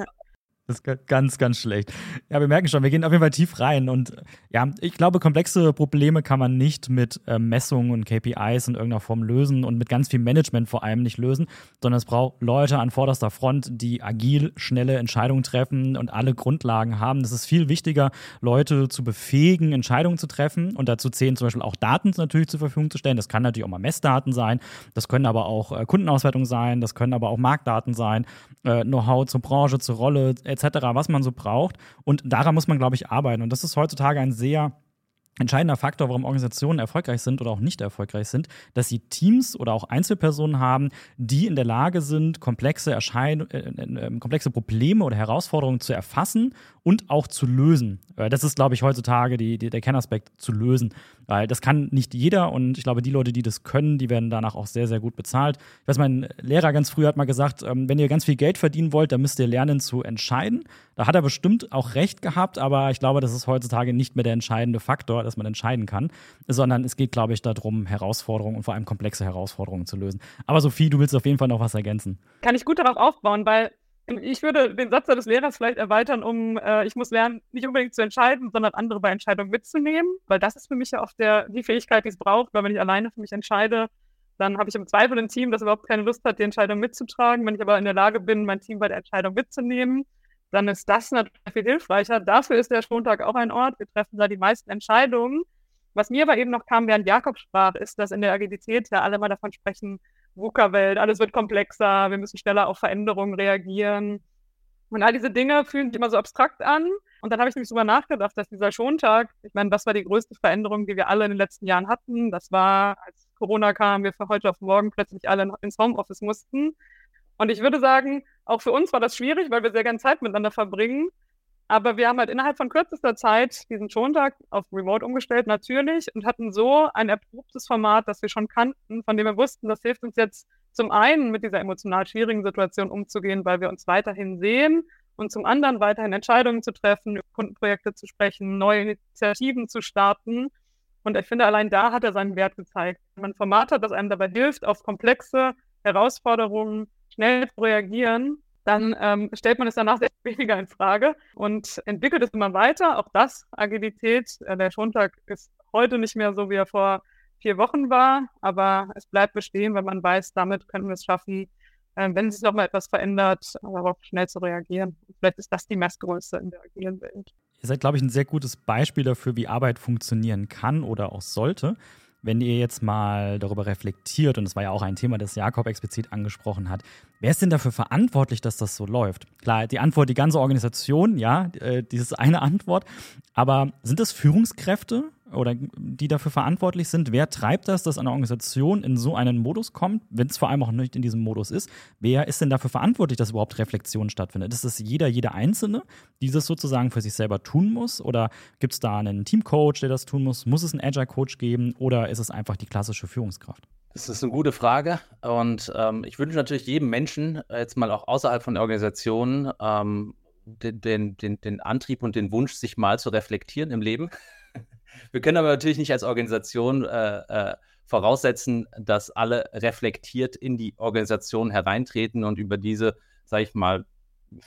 Das ist ganz, ganz schlecht. Ja, wir merken schon, wir gehen auf jeden Fall tief rein. Und ja, ich glaube, komplexe Probleme kann man nicht mit äh, Messungen und KPIs in irgendeiner Form lösen und mit ganz viel Management vor allem nicht lösen, sondern es braucht Leute an vorderster Front, die agil, schnelle Entscheidungen treffen und alle Grundlagen haben. Es ist viel wichtiger, Leute zu befähigen, Entscheidungen zu treffen. Und dazu zählen zum Beispiel auch Daten natürlich zur Verfügung zu stellen. Das kann natürlich auch mal Messdaten sein, das können aber auch äh, Kundenauswertungen sein, das können aber auch Marktdaten sein, äh, Know-how zur Branche, zur Rolle etc., was man so braucht. Und daran muss man, glaube ich, arbeiten. Und das ist heutzutage ein sehr entscheidender Faktor, warum Organisationen erfolgreich sind oder auch nicht erfolgreich sind, dass sie Teams oder auch Einzelpersonen haben, die in der Lage sind, komplexe, Erschein äh, äh, äh komplexe Probleme oder Herausforderungen zu erfassen und auch zu lösen. Äh, das ist, glaube ich, heutzutage die, die, der Kernaspekt zu lösen. Weil das kann nicht jeder und ich glaube, die Leute, die das können, die werden danach auch sehr, sehr gut bezahlt. Ich weiß, mein Lehrer ganz früh hat mal gesagt, ähm, wenn ihr ganz viel Geld verdienen wollt, dann müsst ihr lernen zu entscheiden. Da hat er bestimmt auch recht gehabt, aber ich glaube, das ist heutzutage nicht mehr der entscheidende Faktor, dass man entscheiden kann, sondern es geht, glaube ich, darum, Herausforderungen und vor allem komplexe Herausforderungen zu lösen. Aber Sophie, du willst auf jeden Fall noch was ergänzen. Kann ich gut darauf aufbauen, weil ich würde den Satz des Lehrers vielleicht erweitern, um äh, ich muss lernen, nicht unbedingt zu entscheiden, sondern andere bei Entscheidungen mitzunehmen, weil das ist für mich ja oft der, die Fähigkeit, die es braucht, weil wenn ich alleine für mich entscheide, dann habe ich im Zweifel ein Team, das überhaupt keine Lust hat, die Entscheidung mitzutragen. Wenn ich aber in der Lage bin, mein Team bei der Entscheidung mitzunehmen, dann ist das natürlich viel hilfreicher. Dafür ist der Schontag auch ein Ort. Wir treffen da die meisten Entscheidungen. Was mir aber eben noch kam, während Jakob sprach, ist, dass in der Agilität ja alle mal davon sprechen, VUCA-Welt, alles wird komplexer, wir müssen schneller auf Veränderungen reagieren. Und all diese Dinge fühlen sich immer so abstrakt an. Und dann habe ich nämlich darüber nachgedacht, dass dieser Schontag, ich meine, was war die größte Veränderung, die wir alle in den letzten Jahren hatten? Das war, als Corona kam, wir von heute auf morgen plötzlich alle ins Homeoffice mussten. Und ich würde sagen, auch für uns war das schwierig, weil wir sehr gerne Zeit miteinander verbringen. Aber wir haben halt innerhalb von kürzester Zeit diesen Schontag auf Remote umgestellt, natürlich, und hatten so ein erprobtes Format, das wir schon kannten, von dem wir wussten, das hilft uns jetzt zum einen mit dieser emotional schwierigen Situation umzugehen, weil wir uns weiterhin sehen und zum anderen weiterhin Entscheidungen zu treffen, über Kundenprojekte zu sprechen, neue Initiativen zu starten. Und ich finde, allein da hat er seinen Wert gezeigt. Wenn man ein Format hat, das einem dabei hilft, auf komplexe Herausforderungen schnell zu reagieren, dann ähm, stellt man es danach sehr weniger in Frage und entwickelt es immer weiter. Auch das, Agilität, äh, der Schontag ist heute nicht mehr so, wie er vor vier Wochen war, aber es bleibt bestehen, weil man weiß, damit können wir es schaffen, äh, wenn sich nochmal etwas verändert, darauf schnell zu reagieren. Vielleicht ist das die Messgröße in der agilen Welt. Ihr seid, glaube ich, ein sehr gutes Beispiel dafür, wie Arbeit funktionieren kann oder auch sollte. Wenn ihr jetzt mal darüber reflektiert, und das war ja auch ein Thema, das Jakob explizit angesprochen hat, wer ist denn dafür verantwortlich, dass das so läuft? Klar, die Antwort, die ganze Organisation, ja, äh, dieses eine Antwort. Aber sind das Führungskräfte? Oder die dafür verantwortlich sind. Wer treibt das, dass eine Organisation in so einen Modus kommt, wenn es vor allem auch nicht in diesem Modus ist? Wer ist denn dafür verantwortlich, dass überhaupt Reflexion stattfindet? Ist es jeder, jeder Einzelne, die das sozusagen für sich selber tun muss? Oder gibt es da einen Teamcoach, der das tun muss? Muss es einen Agile-Coach geben? Oder ist es einfach die klassische Führungskraft? Das ist eine gute Frage. Und ähm, ich wünsche natürlich jedem Menschen, jetzt mal auch außerhalb von der Organisation, ähm, den, den, den, den Antrieb und den Wunsch, sich mal zu reflektieren im Leben. Wir können aber natürlich nicht als Organisation äh, äh, voraussetzen, dass alle reflektiert in die Organisation hereintreten und über diese, sage ich mal,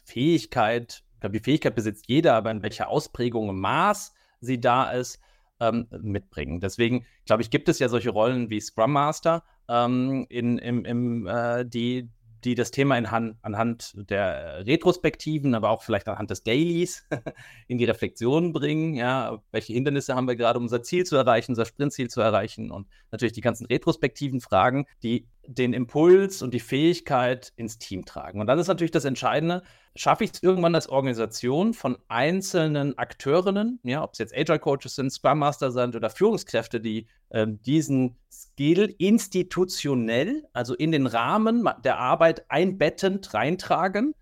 Fähigkeit, ich glaube, die Fähigkeit besitzt jeder, aber in welcher Ausprägung im Maß sie da ist, ähm, mitbringen. Deswegen, glaube ich, gibt es ja solche Rollen wie Scrum Master, ähm, in, im, im, äh, die, die das Thema in Han anhand der Retrospektiven, aber auch vielleicht anhand des Dailies in die Reflexion bringen. Ja, welche Hindernisse haben wir gerade, um unser Ziel zu erreichen, unser Sprintziel zu erreichen und natürlich die ganzen retrospektiven Fragen, die den Impuls und die Fähigkeit ins Team tragen. Und dann ist natürlich das Entscheidende, schaffe ich es irgendwann als Organisation von einzelnen Akteurinnen, ja, ob es jetzt Agile Coaches sind, Scrum Master sind oder Führungskräfte, die äh, diesen Skill institutionell, also in den Rahmen der Arbeit einbettend reintragen.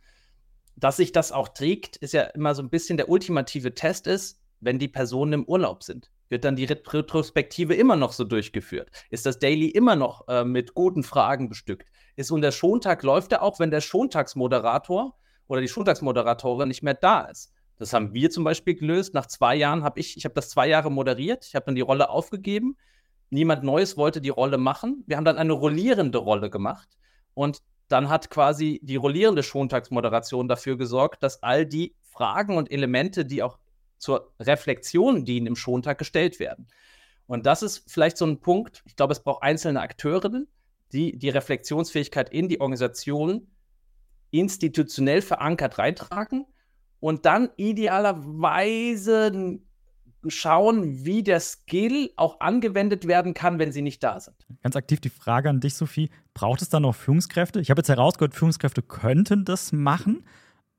Dass sich das auch trägt, ist ja immer so ein bisschen der ultimative Test ist, wenn die Personen im Urlaub sind. Wird dann die Retrospektive immer noch so durchgeführt? Ist das Daily immer noch äh, mit guten Fragen bestückt? Ist und der Schontag läuft er auch, wenn der Schontagsmoderator oder die Schontagsmoderatorin nicht mehr da ist? Das haben wir zum Beispiel gelöst. Nach zwei Jahren habe ich, ich habe das zwei Jahre moderiert. Ich habe dann die Rolle aufgegeben. Niemand Neues wollte die Rolle machen. Wir haben dann eine rollierende Rolle gemacht. Und dann hat quasi die rollierende Schontagsmoderation dafür gesorgt, dass all die Fragen und Elemente, die auch zur Reflexion dienen im Schontag, gestellt werden. Und das ist vielleicht so ein Punkt, ich glaube, es braucht einzelne Akteurinnen, die die Reflexionsfähigkeit in die Organisation institutionell verankert reintragen und dann idealerweise schauen, wie der Skill auch angewendet werden kann, wenn sie nicht da sind. Ganz aktiv die Frage an dich, Sophie. Braucht es da noch Führungskräfte? Ich habe jetzt herausgehört, Führungskräfte könnten das machen,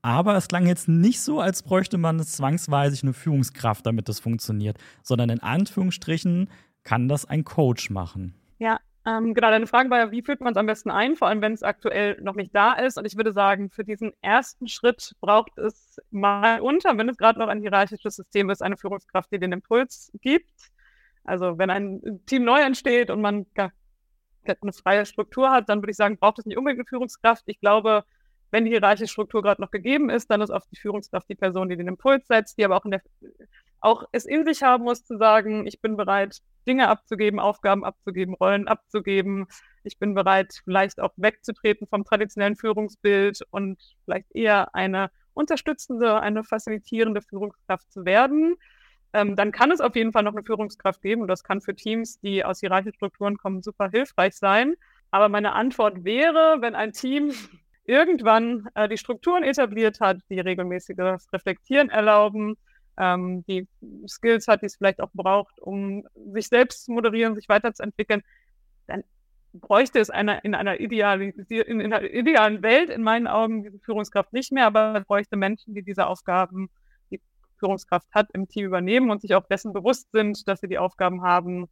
aber es klang jetzt nicht so, als bräuchte man zwangsweise eine Führungskraft, damit das funktioniert, sondern in Anführungsstrichen kann das ein Coach machen. Ja, ähm, genau, deine Frage war ja, wie führt man es am besten ein, vor allem wenn es aktuell noch nicht da ist. Und ich würde sagen, für diesen ersten Schritt braucht es mal unter, wenn es gerade noch ein hierarchisches System ist, eine Führungskraft, die den Impuls gibt. Also wenn ein Team neu entsteht und man eine freie Struktur hat, dann würde ich sagen, braucht es nicht unbedingt eine Führungskraft. Ich glaube, wenn die hierarchische Struktur gerade noch gegeben ist, dann ist oft die Führungskraft die Person, die den Impuls setzt, die aber auch, in der, auch es in sich haben muss, zu sagen, ich bin bereit, Dinge abzugeben, Aufgaben abzugeben, Rollen abzugeben. Ich bin bereit, vielleicht auch wegzutreten vom traditionellen Führungsbild und vielleicht eher eine unterstützende, eine facilitierende Führungskraft zu werden. Ähm, dann kann es auf jeden Fall noch eine Führungskraft geben und das kann für Teams, die aus hierarchischen Strukturen kommen, super hilfreich sein. Aber meine Antwort wäre, wenn ein Team irgendwann äh, die Strukturen etabliert hat, die regelmäßiges Reflektieren erlauben, ähm, die Skills hat, die es vielleicht auch braucht, um sich selbst zu moderieren, sich weiterzuentwickeln, dann bräuchte es eine, in, einer idealen, in, in einer idealen Welt in meinen Augen diese Führungskraft nicht mehr, aber es bräuchte Menschen, die diese Aufgaben, die Führungskraft hat, im Team übernehmen und sich auch dessen bewusst sind, dass sie die Aufgaben haben,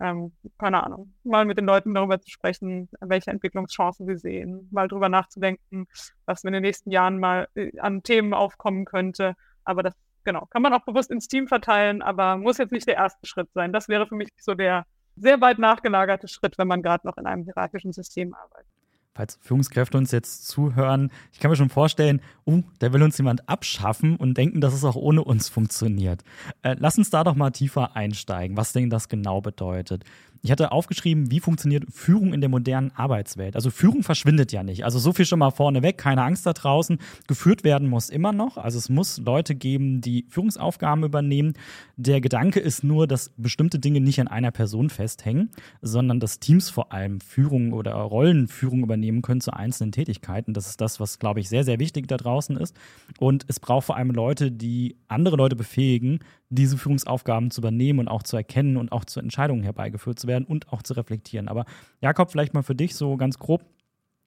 ähm, keine Ahnung, mal mit den Leuten darüber zu sprechen, welche Entwicklungschancen sie sehen, mal darüber nachzudenken, was in den nächsten Jahren mal äh, an Themen aufkommen könnte. Aber das, genau, kann man auch bewusst ins Team verteilen, aber muss jetzt nicht der erste Schritt sein. Das wäre für mich so der sehr weit nachgelagerte Schritt, wenn man gerade noch in einem hierarchischen System arbeitet falls Führungskräfte uns jetzt zuhören, ich kann mir schon vorstellen, uh, da will uns jemand abschaffen und denken, dass es auch ohne uns funktioniert. Äh, lass uns da doch mal tiefer einsteigen, was denn das genau bedeutet. Ich hatte aufgeschrieben, wie funktioniert Führung in der modernen Arbeitswelt. Also Führung verschwindet ja nicht. Also so viel schon mal vorneweg, keine Angst da draußen. Geführt werden muss immer noch. Also es muss Leute geben, die Führungsaufgaben übernehmen. Der Gedanke ist nur, dass bestimmte Dinge nicht an einer Person festhängen, sondern dass Teams vor allem Führung oder Rollenführung übernehmen können zu einzelnen Tätigkeiten. Das ist das, was, glaube ich, sehr, sehr wichtig da draußen ist. Und es braucht vor allem Leute, die andere Leute befähigen, diese Führungsaufgaben zu übernehmen und auch zu erkennen und auch zu Entscheidungen herbeigeführt zu werden und auch zu reflektieren. Aber Jakob, vielleicht mal für dich so ganz grob.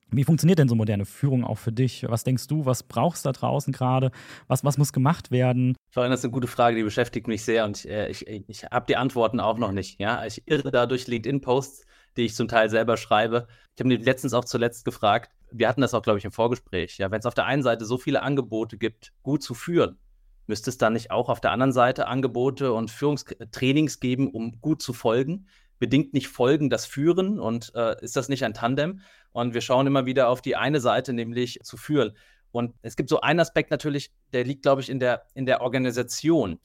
Wie funktioniert denn so moderne Führung auch für dich? Was denkst du, was brauchst du da draußen gerade? Was, was muss gemacht werden? Florian, das ist eine gute Frage, die beschäftigt mich sehr und äh, ich, ich, ich habe die Antworten auch noch nicht. Ja? Ich irre da durch LinkedIn-Posts, die ich zum Teil selber schreibe. Ich habe mir letztens auch zuletzt gefragt, wir hatten das auch, glaube ich, im Vorgespräch, ja, wenn es auf der einen Seite so viele Angebote gibt, gut zu führen, Müsste es dann nicht auch auf der anderen Seite Angebote und Führungstrainings geben, um gut zu folgen? Bedingt nicht Folgen das Führen und äh, ist das nicht ein Tandem? Und wir schauen immer wieder auf die eine Seite, nämlich zu führen. Und es gibt so einen Aspekt natürlich, der liegt, glaube ich, in der, in der Organisation.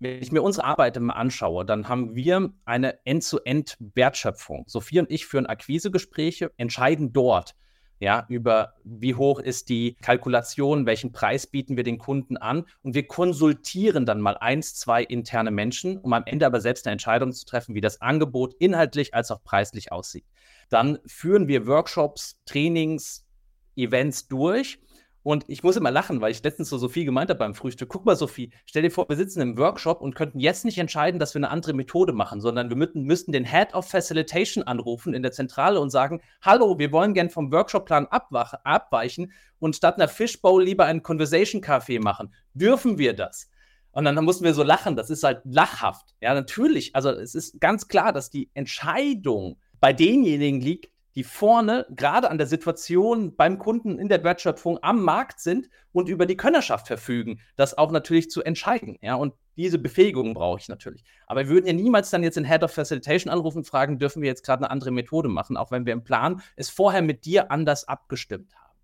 Wenn ich mir unsere Arbeit immer anschaue, dann haben wir eine End-zu-End-Wertschöpfung. Sophie und ich führen Akquisegespräche, entscheiden dort, ja, über wie hoch ist die Kalkulation, welchen Preis bieten wir den Kunden an und wir konsultieren dann mal eins, zwei interne Menschen, um am Ende aber selbst eine Entscheidung zu treffen, wie das Angebot inhaltlich als auch preislich aussieht. Dann führen wir Workshops, Trainings, Events durch und ich muss immer lachen, weil ich letztens so Sophie gemeint habe beim Frühstück. Guck mal, Sophie, stell dir vor, wir sitzen im Workshop und könnten jetzt nicht entscheiden, dass wir eine andere Methode machen, sondern wir müssten, den Head of Facilitation anrufen in der Zentrale und sagen: Hallo, wir wollen gern vom Workshopplan abweichen und statt einer Fishbowl lieber einen Conversation Café machen. Dürfen wir das? Und dann mussten wir so lachen. Das ist halt lachhaft. Ja, natürlich. Also, es ist ganz klar, dass die Entscheidung bei denjenigen liegt, die vorne gerade an der Situation beim Kunden in der Wertschöpfung am Markt sind und über die Könnerschaft verfügen, das auch natürlich zu entscheiden. Ja, und diese Befähigung brauche ich natürlich. Aber wir würden ja niemals dann jetzt den Head of Facilitation anrufen und fragen, dürfen wir jetzt gerade eine andere Methode machen, auch wenn wir im Plan es vorher mit dir anders abgestimmt haben.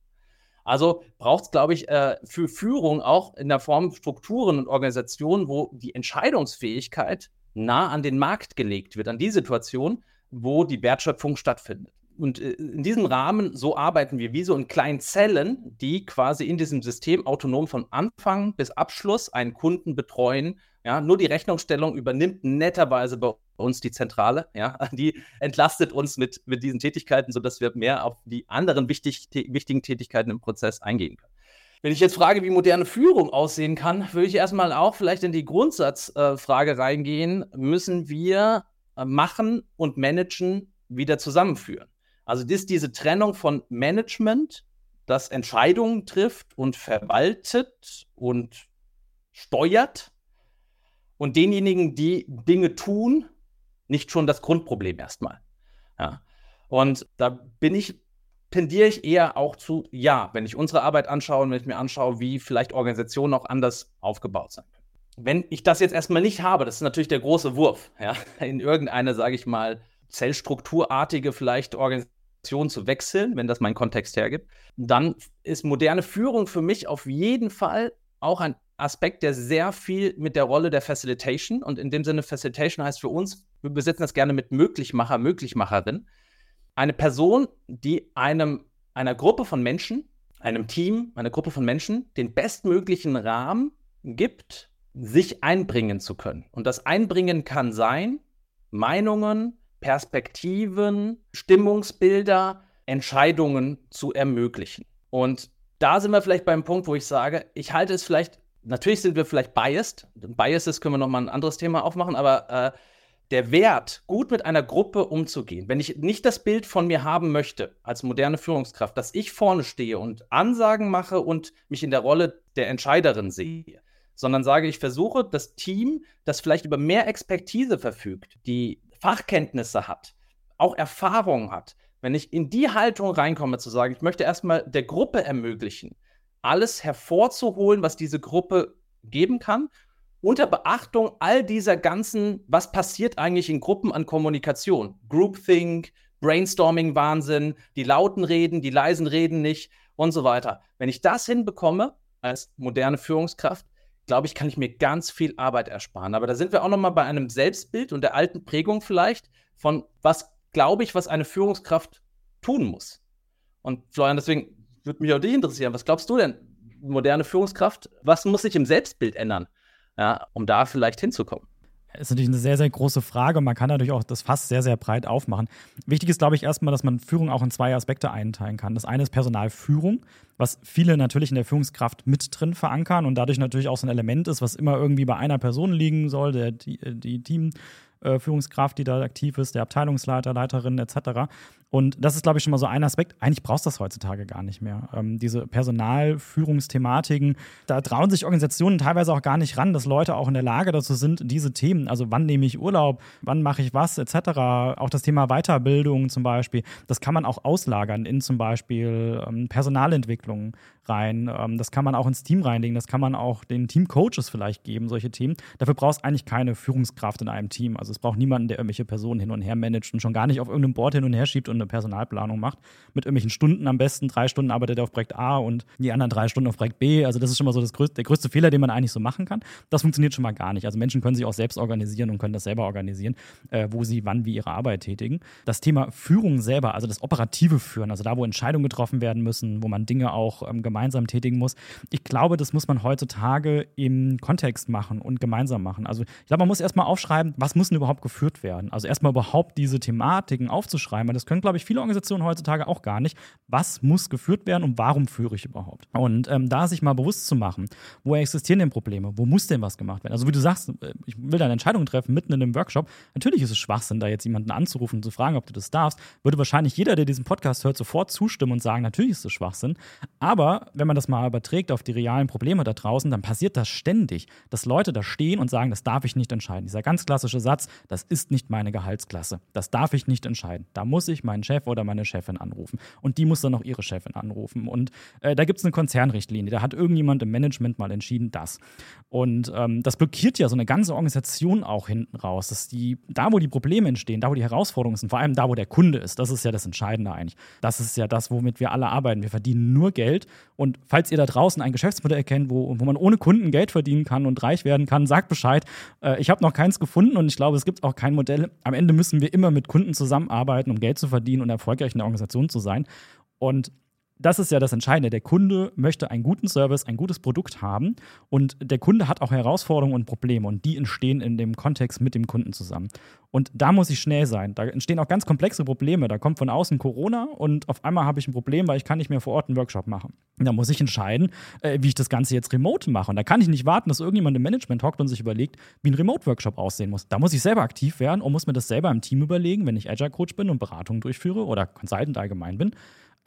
Also braucht es, glaube ich, äh, für Führung auch in der Form Strukturen und Organisationen, wo die Entscheidungsfähigkeit nah an den Markt gelegt wird, an die Situation, wo die Wertschöpfung stattfindet. Und äh, in diesem Rahmen, so arbeiten wir wie so in kleinen Zellen, die quasi in diesem System autonom von Anfang bis Abschluss einen Kunden betreuen. Ja, nur die Rechnungsstellung übernimmt netterweise bei uns die Zentrale. Ja, die entlastet uns mit, mit diesen Tätigkeiten, sodass wir mehr auf die anderen wichtig, wichtigen Tätigkeiten im Prozess eingehen können. Wenn ich jetzt frage, wie moderne Führung aussehen kann, würde ich erstmal auch vielleicht in die Grundsatzfrage äh, reingehen. Müssen wir äh, machen und managen wieder zusammenführen? Also das ist diese Trennung von Management, das Entscheidungen trifft und verwaltet und steuert und denjenigen, die Dinge tun, nicht schon das Grundproblem erstmal. Ja. Und da bin ich, tendiere ich eher auch zu, ja, wenn ich unsere Arbeit anschaue und wenn ich mir anschaue, wie vielleicht Organisationen auch anders aufgebaut sein können. Wenn ich das jetzt erstmal nicht habe, das ist natürlich der große Wurf, ja, in irgendeine, sage ich mal, zellstrukturartige vielleicht Organisation zu wechseln, wenn das mein Kontext hergibt, dann ist moderne Führung für mich auf jeden Fall auch ein Aspekt, der sehr viel mit der Rolle der Facilitation und in dem Sinne Facilitation heißt für uns, wir besetzen das gerne mit Möglichmacher, Möglichmacherin, eine Person, die einem einer Gruppe von Menschen, einem Team, einer Gruppe von Menschen den bestmöglichen Rahmen gibt, sich einbringen zu können. Und das Einbringen kann sein, Meinungen, Perspektiven, Stimmungsbilder, Entscheidungen zu ermöglichen. Und da sind wir vielleicht beim Punkt, wo ich sage, ich halte es vielleicht, natürlich sind wir vielleicht biased. Biases können wir nochmal ein anderes Thema aufmachen, aber äh, der Wert, gut mit einer Gruppe umzugehen, wenn ich nicht das Bild von mir haben möchte als moderne Führungskraft, dass ich vorne stehe und Ansagen mache und mich in der Rolle der Entscheiderin sehe, sondern sage, ich versuche das Team, das vielleicht über mehr Expertise verfügt, die Fachkenntnisse hat, auch Erfahrung hat, wenn ich in die Haltung reinkomme, zu sagen, ich möchte erstmal der Gruppe ermöglichen, alles hervorzuholen, was diese Gruppe geben kann, unter Beachtung all dieser ganzen, was passiert eigentlich in Gruppen an Kommunikation, Groupthink, Brainstorming-Wahnsinn, die lauten reden, die leisen reden nicht und so weiter. Wenn ich das hinbekomme als moderne Führungskraft, glaube ich, kann ich mir ganz viel Arbeit ersparen. Aber da sind wir auch nochmal bei einem Selbstbild und der alten Prägung vielleicht von was glaube ich, was eine Führungskraft tun muss. Und Florian, deswegen würde mich auch dich interessieren. Was glaubst du denn, moderne Führungskraft, was muss sich im Selbstbild ändern, ja, um da vielleicht hinzukommen? Ist natürlich eine sehr, sehr große Frage. Man kann natürlich auch das Fass sehr, sehr breit aufmachen. Wichtig ist, glaube ich, erstmal, dass man Führung auch in zwei Aspekte einteilen kann. Das eine ist Personalführung, was viele natürlich in der Führungskraft mit drin verankern und dadurch natürlich auch so ein Element ist, was immer irgendwie bei einer Person liegen soll, der, die, die Team. Führungskraft, die da aktiv ist, der Abteilungsleiter, Leiterin etc. Und das ist, glaube ich, schon mal so ein Aspekt. Eigentlich brauchst du das heutzutage gar nicht mehr. Ähm, diese Personalführungsthematiken, da trauen sich Organisationen teilweise auch gar nicht ran, dass Leute auch in der Lage dazu sind, diese Themen, also wann nehme ich Urlaub, wann mache ich was, etc., auch das Thema Weiterbildung zum Beispiel, das kann man auch auslagern in zum Beispiel ähm, Personalentwicklung rein. Ähm, das kann man auch ins Team reinlegen, das kann man auch den Teamcoaches vielleicht geben, solche Themen. Dafür brauchst du eigentlich keine Führungskraft in einem Team. Also es braucht niemanden, der irgendwelche Personen hin und her managt und schon gar nicht auf irgendeinem Board hin und her schiebt und eine Personalplanung macht. Mit irgendwelchen Stunden am besten. Drei Stunden arbeitet er auf Projekt A und die anderen drei Stunden auf Projekt B. Also das ist schon mal so größte, der größte Fehler, den man eigentlich so machen kann. Das funktioniert schon mal gar nicht. Also Menschen können sich auch selbst organisieren und können das selber organisieren, äh, wo sie wann wie ihre Arbeit tätigen. Das Thema Führung selber, also das operative Führen, also da, wo Entscheidungen getroffen werden müssen, wo man Dinge auch ähm, gemeinsam tätigen muss. Ich glaube, das muss man heutzutage im Kontext machen und gemeinsam machen. Also ich glaube, man muss erstmal aufschreiben, was muss denn überhaupt geführt werden? Also erstmal überhaupt diese Thematiken aufzuschreiben, weil das können, glaube ich, viele Organisationen heutzutage auch gar nicht. Was muss geführt werden und warum führe ich überhaupt? Und ähm, da sich mal bewusst zu machen, wo existieren denn Probleme? Wo muss denn was gemacht werden? Also, wie du sagst, äh, ich will da eine Entscheidung treffen mitten in einem Workshop. Natürlich ist es Schwachsinn, da jetzt jemanden anzurufen und zu fragen, ob du das darfst. Würde wahrscheinlich jeder, der diesen Podcast hört, sofort zustimmen und sagen, natürlich ist es Schwachsinn. Aber wenn man das mal überträgt auf die realen Probleme da draußen, dann passiert das ständig, dass Leute da stehen und sagen, das darf ich nicht entscheiden. Dieser ganz klassische Satz, das ist nicht meine Gehaltsklasse. Das darf ich nicht entscheiden. Da muss ich meinen Chef oder meine Chefin anrufen. Und die muss dann auch ihre Chefin anrufen. Und äh, da gibt es eine Konzernrichtlinie. Da hat irgendjemand im Management mal entschieden, das. Und ähm, das blockiert ja so eine ganze Organisation auch hinten raus. Dass die, da, wo die Probleme entstehen, da, wo die Herausforderungen sind, vor allem da, wo der Kunde ist, das ist ja das Entscheidende eigentlich. Das ist ja das, womit wir alle arbeiten. Wir verdienen nur Geld Und falls ihr da draußen ein Geschäftsmodell kennt, wo, wo man ohne Kunden Geld verdienen kann und reich werden kann, sagt Bescheid. Äh, ich habe noch keins gefunden und ich glaube, es gibt auch kein Modell. Am Ende müssen wir immer mit Kunden zusammenarbeiten, um Geld zu verdienen und erfolgreich in der Organisation zu sein. Und das ist ja das Entscheidende. Der Kunde möchte einen guten Service, ein gutes Produkt haben und der Kunde hat auch Herausforderungen und Probleme und die entstehen in dem Kontext mit dem Kunden zusammen. Und da muss ich schnell sein. Da entstehen auch ganz komplexe Probleme. Da kommt von außen Corona und auf einmal habe ich ein Problem, weil ich kann nicht mehr vor Ort einen Workshop machen. Da muss ich entscheiden, äh, wie ich das Ganze jetzt remote mache. Und da kann ich nicht warten, dass irgendjemand im Management hockt und sich überlegt, wie ein Remote-Workshop aussehen muss. Da muss ich selber aktiv werden und muss mir das selber im Team überlegen, wenn ich Agile-Coach bin und Beratungen durchführe oder Consultant allgemein bin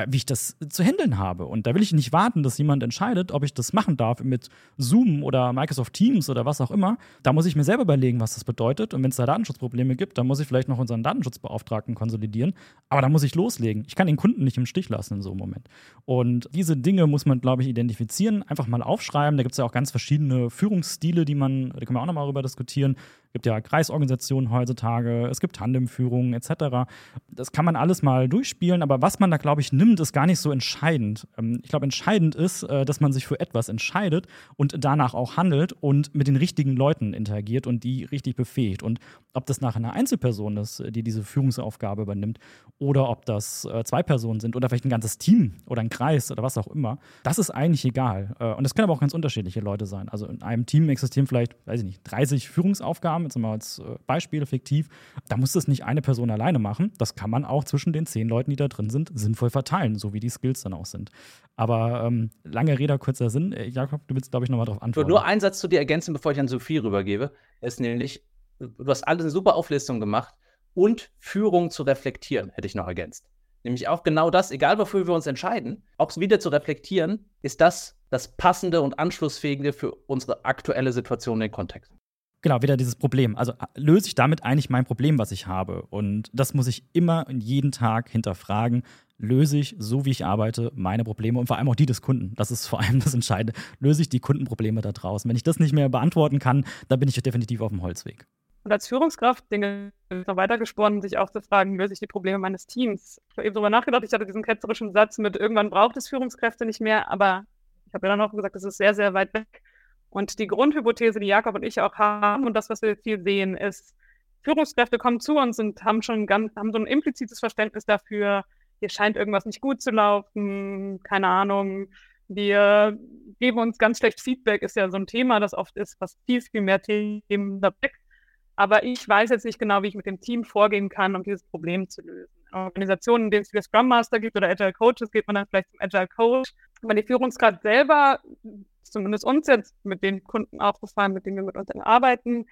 wie ich das zu handeln habe. Und da will ich nicht warten, dass jemand entscheidet, ob ich das machen darf mit Zoom oder Microsoft Teams oder was auch immer. Da muss ich mir selber überlegen, was das bedeutet. Und wenn es da Datenschutzprobleme gibt, dann muss ich vielleicht noch unseren Datenschutzbeauftragten konsolidieren. Aber da muss ich loslegen. Ich kann den Kunden nicht im Stich lassen in so einem Moment. Und diese Dinge muss man, glaube ich, identifizieren, einfach mal aufschreiben. Da gibt es ja auch ganz verschiedene Führungsstile, die man, da können wir auch nochmal darüber diskutieren. Es gibt ja Kreisorganisationen heutzutage, es gibt Tandemführungen etc. Das kann man alles mal durchspielen, aber was man da, glaube ich, nimmt, ist gar nicht so entscheidend. Ähm, ich glaube, entscheidend ist, äh, dass man sich für etwas entscheidet und danach auch handelt und mit den richtigen Leuten interagiert und die richtig befähigt. Und ob das nachher eine Einzelperson ist, die diese Führungsaufgabe übernimmt, oder ob das äh, zwei Personen sind oder vielleicht ein ganzes Team oder ein Kreis oder was auch immer, das ist eigentlich egal. Äh, und es können aber auch ganz unterschiedliche Leute sein. Also in einem Team existieren vielleicht, weiß ich nicht, 30 Führungsaufgaben jetzt mal als äh, Beispiel fiktiv, da muss das nicht eine Person alleine machen. Das kann man auch zwischen den zehn Leuten, die da drin sind, sinnvoll verteilen, so wie die Skills dann auch sind. Aber ähm, lange Rede, kurzer Sinn. Äh, Jakob, du willst, glaube ich, nochmal darauf antworten. Nur einen Satz zu dir ergänzen, bevor ich an Sophie rübergebe. Ist nämlich, du hast alles eine super Auflistung gemacht und Führung zu reflektieren, hätte ich noch ergänzt. Nämlich auch genau das, egal wofür wir uns entscheiden, auch wieder zu reflektieren, ist das das passende und anschlussfähige für unsere aktuelle Situation in den Kontext. Genau, wieder dieses Problem. Also äh, löse ich damit eigentlich mein Problem, was ich habe? Und das muss ich immer und jeden Tag hinterfragen. Löse ich, so wie ich arbeite, meine Probleme und vor allem auch die des Kunden. Das ist vor allem das Entscheidende. Löse ich die Kundenprobleme da draußen? Wenn ich das nicht mehr beantworten kann, dann bin ich definitiv auf dem Holzweg. Und als Führungskraft Dinge noch weitergesponnen, sich auch zu fragen, löse ich die Probleme meines Teams. Ich habe eben darüber nachgedacht, ich hatte diesen ketzerischen Satz mit, irgendwann braucht es Führungskräfte nicht mehr, aber ich habe ja dann auch gesagt, das ist sehr, sehr weit weg. Und die Grundhypothese, die Jakob und ich auch haben und das, was wir viel sehen, ist, Führungskräfte kommen zu uns und haben schon ganz, haben so ein implizites Verständnis dafür, hier scheint irgendwas nicht gut zu laufen, keine Ahnung, wir geben uns ganz schlecht Feedback, ist ja so ein Thema, das oft ist, was viel, viel mehr Themen da weg. Aber ich weiß jetzt nicht genau, wie ich mit dem Team vorgehen kann, um dieses Problem zu lösen. In Organisationen, in denen es viele Scrum Master gibt oder Agile Coaches, geht man dann vielleicht zum Agile Coach. Aber die Führungskraft selber zumindest uns jetzt mit den Kunden aufgefallen, mit denen wir mit uns arbeiten,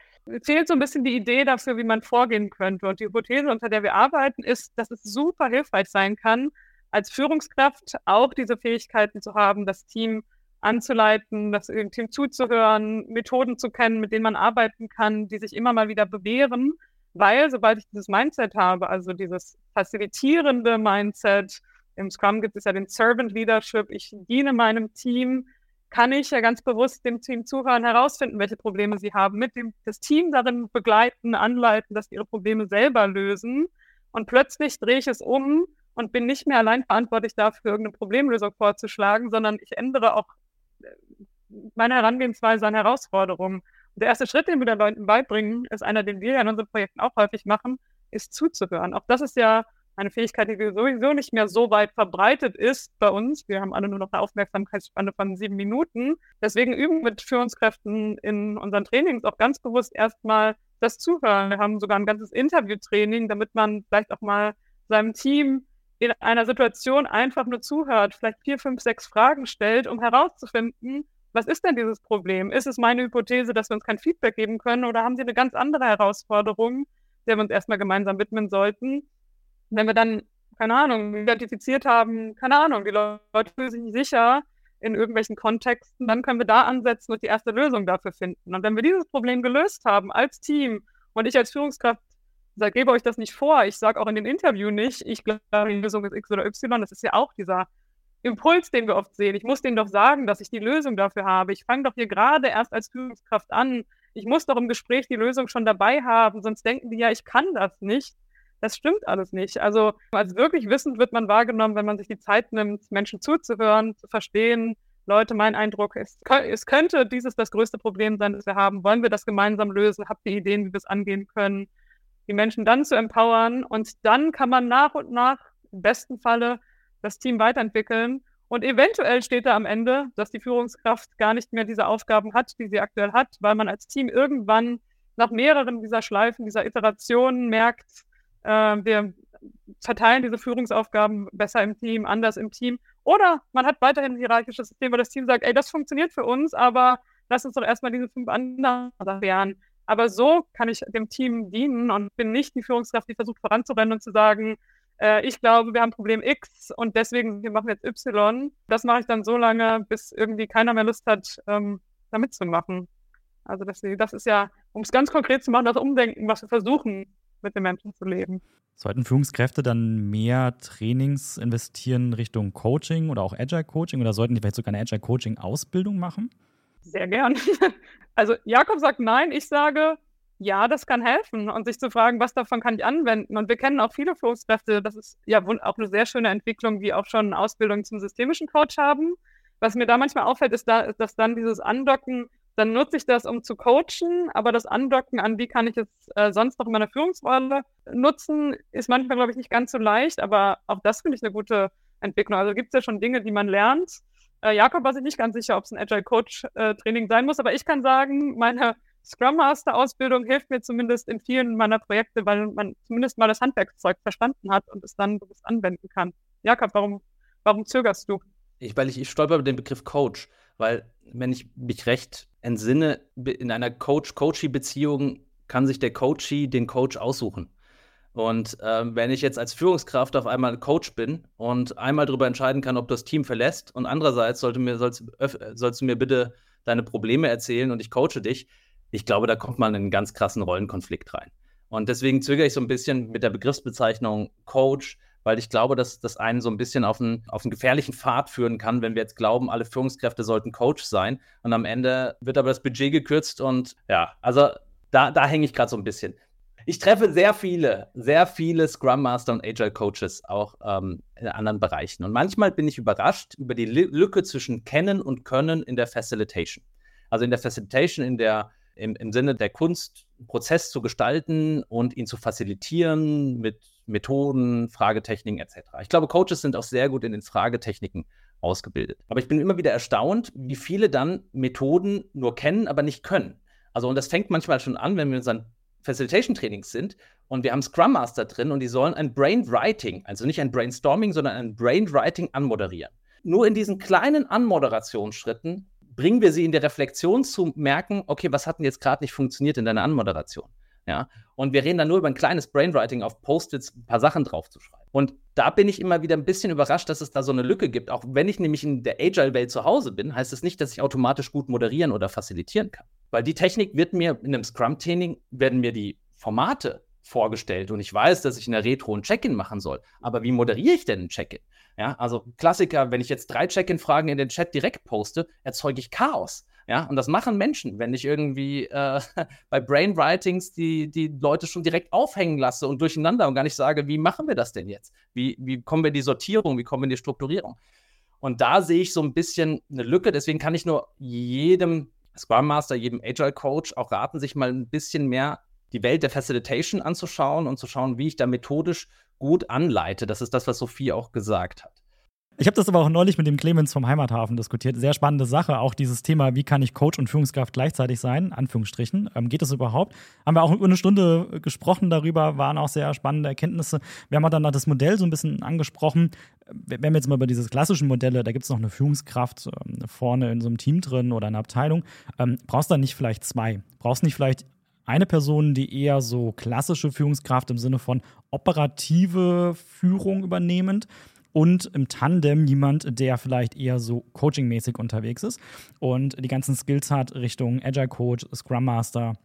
fehlt so ein bisschen die Idee dafür, wie man vorgehen könnte. Und die Hypothese, unter der wir arbeiten, ist, dass es super hilfreich sein kann, als Führungskraft auch diese Fähigkeiten zu haben, das Team anzuleiten, das Team zuzuhören, Methoden zu kennen, mit denen man arbeiten kann, die sich immer mal wieder bewähren. Weil sobald ich dieses Mindset habe, also dieses facilitierende Mindset, im Scrum gibt es ja den Servant Leadership, ich diene meinem Team, kann ich ja ganz bewusst dem Team zuhören, herausfinden, welche Probleme sie haben, mit dem das Team darin begleiten, anleiten, dass sie ihre Probleme selber lösen. Und plötzlich drehe ich es um und bin nicht mehr allein verantwortlich dafür, irgendeine Problemlösung vorzuschlagen, sondern ich ändere auch äh, meine Herangehensweise an Herausforderungen. Und der erste Schritt, den wir den Leuten beibringen, ist einer, den wir ja in unseren Projekten auch häufig machen, ist zuzuhören. Auch das ist ja eine Fähigkeit, die sowieso nicht mehr so weit verbreitet ist bei uns. Wir haben alle nur noch eine Aufmerksamkeitsspanne von sieben Minuten. Deswegen üben wir mit Führungskräften in unseren Trainings auch ganz bewusst erstmal das Zuhören. Wir haben sogar ein ganzes Interviewtraining, damit man vielleicht auch mal seinem Team in einer Situation einfach nur zuhört, vielleicht vier, fünf, sechs Fragen stellt, um herauszufinden, was ist denn dieses Problem? Ist es meine Hypothese, dass wir uns kein Feedback geben können oder haben Sie eine ganz andere Herausforderung, der wir uns erstmal gemeinsam widmen sollten? Wenn wir dann, keine Ahnung, identifiziert haben, keine Ahnung, die Leute fühlen sich nicht sicher in irgendwelchen Kontexten, dann können wir da ansetzen und die erste Lösung dafür finden. Und wenn wir dieses Problem gelöst haben als Team und ich als Führungskraft sage, gebe euch das nicht vor, ich sage auch in dem Interview nicht, ich glaube, die Lösung ist X oder Y, das ist ja auch dieser Impuls, den wir oft sehen. Ich muss denen doch sagen, dass ich die Lösung dafür habe. Ich fange doch hier gerade erst als Führungskraft an. Ich muss doch im Gespräch die Lösung schon dabei haben, sonst denken die ja, ich kann das nicht Das stimmt alles nicht. Also als wirklich wissend wird man wahrgenommen, wenn man sich die Zeit nimmt, Menschen zuzuhören, zu verstehen. Leute, mein Eindruck ist, es könnte dieses das größte Problem sein, das wir haben. Wollen wir das gemeinsam lösen? Habt ihr Ideen, wie wir es angehen können? Die Menschen dann zu empowern und dann kann man nach und nach im besten Falle das Team weiterentwickeln. Und eventuell steht da am Ende, dass die Führungskraft gar nicht mehr diese Aufgaben hat, die sie aktuell hat, weil man als Team irgendwann nach mehreren dieser Schleifen, dieser Iterationen merkt, äh, wir verteilen diese Führungsaufgaben besser im Team, anders im Team. Oder man hat weiterhin ein hierarchisches System, weil das Team sagt, ey, das funktioniert für uns, aber lass uns doch erstmal diese fünf anderen lernen. Aber so kann ich dem Team dienen und bin nicht die Führungskraft, die versucht voranzurennen und zu sagen, äh, ich glaube, wir haben Problem X und deswegen wir machen jetzt Y. Das mache ich dann so lange, bis irgendwie keiner mehr Lust hat, ähm, da mitzumachen. Also das, das ist ja, um es ganz konkret zu machen, das Umdenken, was wir versuchen, mit den Menschen zu leben. Sollten Führungskräfte dann mehr Trainings investieren Richtung Coaching oder auch Agile Coaching oder sollten die vielleicht sogar eine Agile Coaching Ausbildung machen? Sehr gern. Also Jakob sagt nein, ich sage, ja, das kann helfen und sich zu fragen, was davon kann ich anwenden. Und wir kennen auch viele Führungskräfte, das ist ja auch eine sehr schöne Entwicklung, die auch schon Ausbildung zum systemischen Coach haben. Was mir da manchmal auffällt, ist, da, dass dann dieses Andocken dann nutze ich das, um zu coachen, aber das Andocken an, wie kann ich es äh, sonst noch in meiner Führungsrolle nutzen, ist manchmal, glaube ich, nicht ganz so leicht, aber auch das finde ich eine gute Entwicklung. Also gibt es ja schon Dinge, die man lernt. Äh, Jakob war sich nicht ganz sicher, ob es ein Agile Coach äh, Training sein muss, aber ich kann sagen, meine Scrum Master Ausbildung hilft mir zumindest in vielen meiner Projekte, weil man zumindest mal das Handwerkszeug verstanden hat und es dann bewusst anwenden kann. Jakob, warum, warum zögerst du? Ich, weil ich, ich stolper über den Begriff Coach, weil wenn ich mich recht entsinne, in einer Coach-Coachee-Beziehung kann sich der Coachee den Coach aussuchen. Und äh, wenn ich jetzt als Führungskraft auf einmal Coach bin und einmal darüber entscheiden kann, ob das Team verlässt und andererseits sollte mir, sollst, sollst du mir bitte deine Probleme erzählen und ich coache dich, ich glaube, da kommt man in einen ganz krassen Rollenkonflikt rein. Und deswegen zögere ich so ein bisschen mit der Begriffsbezeichnung Coach, weil ich glaube, dass das einen so ein bisschen auf einen, auf einen gefährlichen Pfad führen kann, wenn wir jetzt glauben, alle Führungskräfte sollten Coach sein und am Ende wird aber das Budget gekürzt und ja, also da, da hänge ich gerade so ein bisschen. Ich treffe sehr viele, sehr viele Scrum Master und Agile Coaches auch ähm, in anderen Bereichen. Und manchmal bin ich überrascht über die Lücke zwischen Kennen und Können in der Facilitation. Also in der Facilitation, in der im, im Sinne der Kunst, Prozess zu gestalten und ihn zu facilitieren mit Methoden, Fragetechniken etc. Ich glaube, Coaches sind auch sehr gut in den Fragetechniken ausgebildet. Aber ich bin immer wieder erstaunt, wie viele dann Methoden nur kennen, aber nicht können. Also, und das fängt manchmal schon an, wenn wir in unseren Facilitation-Trainings sind und wir haben Scrum Master drin und die sollen ein Brain Writing, also nicht ein Brainstorming, sondern ein Brain Writing anmoderieren. Nur in diesen kleinen Anmoderationsschritten bringen wir sie in der Reflexion zu merken, okay, was hat denn jetzt gerade nicht funktioniert in deiner Anmoderation? Ja, und wir reden dann nur über ein kleines Brainwriting auf Post-its, ein paar Sachen draufzuschreiben. Und da bin ich immer wieder ein bisschen überrascht, dass es da so eine Lücke gibt. Auch wenn ich nämlich in der Agile-Welt zu Hause bin, heißt es das nicht, dass ich automatisch gut moderieren oder facilitieren kann. Weil die Technik wird mir in einem Scrum-Training, werden mir die Formate vorgestellt und ich weiß, dass ich in der Retro ein Check-in machen soll. Aber wie moderiere ich denn ein Check-in? Ja, also Klassiker, wenn ich jetzt drei Check-in-Fragen in den Chat direkt poste, erzeuge ich Chaos. Ja, und das machen Menschen, wenn ich irgendwie äh, bei Brainwritings die, die Leute schon direkt aufhängen lasse und durcheinander und gar nicht sage, wie machen wir das denn jetzt? Wie, wie kommen wir in die Sortierung, wie kommen wir in die Strukturierung? Und da sehe ich so ein bisschen eine Lücke. Deswegen kann ich nur jedem Scrum Master, jedem Agile Coach auch raten, sich mal ein bisschen mehr die Welt der Facilitation anzuschauen und zu schauen, wie ich da methodisch gut anleite. Das ist das, was Sophie auch gesagt hat. Ich habe das aber auch neulich mit dem Clemens vom Heimathafen diskutiert. Sehr spannende Sache. Auch dieses Thema, wie kann ich Coach und Führungskraft gleichzeitig sein? Anführungsstrichen. Ähm, geht das überhaupt? Haben wir auch eine Stunde gesprochen darüber, waren auch sehr spannende Erkenntnisse. Wir haben auch dann das Modell so ein bisschen angesprochen. Wir haben jetzt mal über diese klassischen Modelle, da gibt es noch eine Führungskraft ähm, vorne in so einem Team drin oder eine Abteilung. Ähm, brauchst du dann nicht vielleicht zwei? Brauchst du nicht vielleicht eine Person, die eher so klassische Führungskraft im Sinne von operative Führung übernehmend und im Tandem jemand, der vielleicht eher so coachingmäßig unterwegs ist und die ganzen Skills hat Richtung Agile Coach, Scrum Master,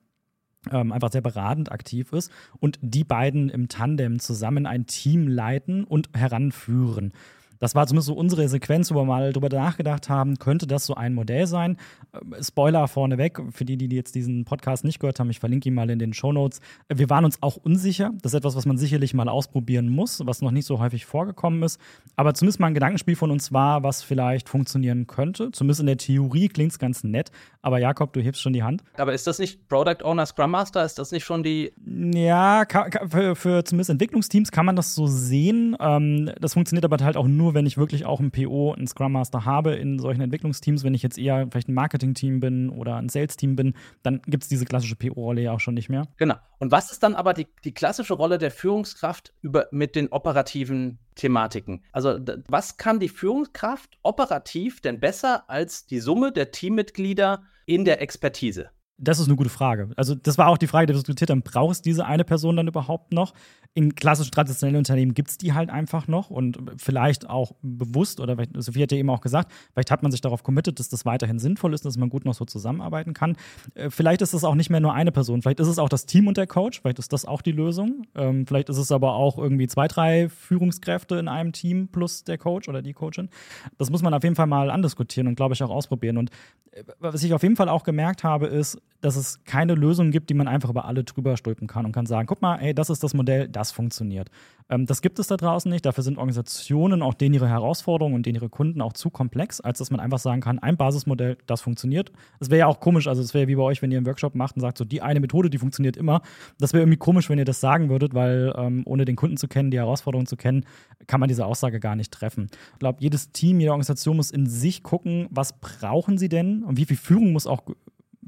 ähm, einfach sehr beratend aktiv ist und die beiden im Tandem zusammen ein Team leiten und heranführen. Das war zumindest so unsere Sequenz, wo wir mal drüber nachgedacht haben, könnte das so ein Modell sein? Äh, Spoiler vorneweg, für die, die jetzt diesen Podcast nicht gehört haben, ich verlinke ihn mal in den Show Notes. Äh, wir waren uns auch unsicher. Das ist etwas, was man sicherlich mal ausprobieren muss, was noch nicht so häufig vorgekommen ist. Aber zumindest mal ein Gedankenspiel von uns war, was vielleicht funktionieren könnte. Zumindest in der Theorie klingt es ganz nett. Aber Jakob, du hebst schon die Hand. Aber ist das nicht Product Owner Scrum Master? Ist das nicht schon die. Ja, für, für zumindest Entwicklungsteams kann man das so sehen. Ähm, das funktioniert aber halt auch nur, wenn ich wirklich auch ein PO, einen Scrum Master habe in solchen Entwicklungsteams. Wenn ich jetzt eher vielleicht ein Marketing-Team bin oder ein Sales-Team bin, dann gibt es diese klassische PO-Rolle ja auch schon nicht mehr. Genau. Und was ist dann aber die, die klassische Rolle der Führungskraft über, mit den operativen Thematiken? Also, was kann die Führungskraft operativ denn besser als die Summe der Teammitglieder in der Expertise? Das ist eine gute Frage. Also, das war auch die Frage, die wir diskutiert haben. Brauchst diese eine Person dann überhaupt noch? In klassischen traditionellen Unternehmen gibt es die halt einfach noch und vielleicht auch bewusst, oder Sophie hat ja eben auch gesagt, vielleicht hat man sich darauf committet, dass das weiterhin sinnvoll ist, dass man gut noch so zusammenarbeiten kann. Äh, vielleicht ist es auch nicht mehr nur eine Person, vielleicht ist es auch das Team und der Coach, vielleicht ist das auch die Lösung. Ähm, vielleicht ist es aber auch irgendwie zwei, drei Führungskräfte in einem Team plus der Coach oder die Coachin. Das muss man auf jeden Fall mal andiskutieren und, glaube ich, auch ausprobieren. Und äh, was ich auf jeden Fall auch gemerkt habe, ist, dass es keine Lösung gibt, die man einfach über alle drüber stülpen kann und kann sagen, guck mal, ey, das ist das Modell, das funktioniert. Ähm, das gibt es da draußen nicht. Dafür sind Organisationen, auch denen ihre Herausforderungen und denen ihre Kunden auch zu komplex, als dass man einfach sagen kann, ein Basismodell, das funktioniert. Es wäre ja auch komisch, also es wäre wie bei euch, wenn ihr einen Workshop macht und sagt, so die eine Methode, die funktioniert immer. Das wäre irgendwie komisch, wenn ihr das sagen würdet, weil ähm, ohne den Kunden zu kennen, die Herausforderungen zu kennen, kann man diese Aussage gar nicht treffen. Ich glaube, jedes Team, jede Organisation muss in sich gucken, was brauchen sie denn und wie viel Führung muss auch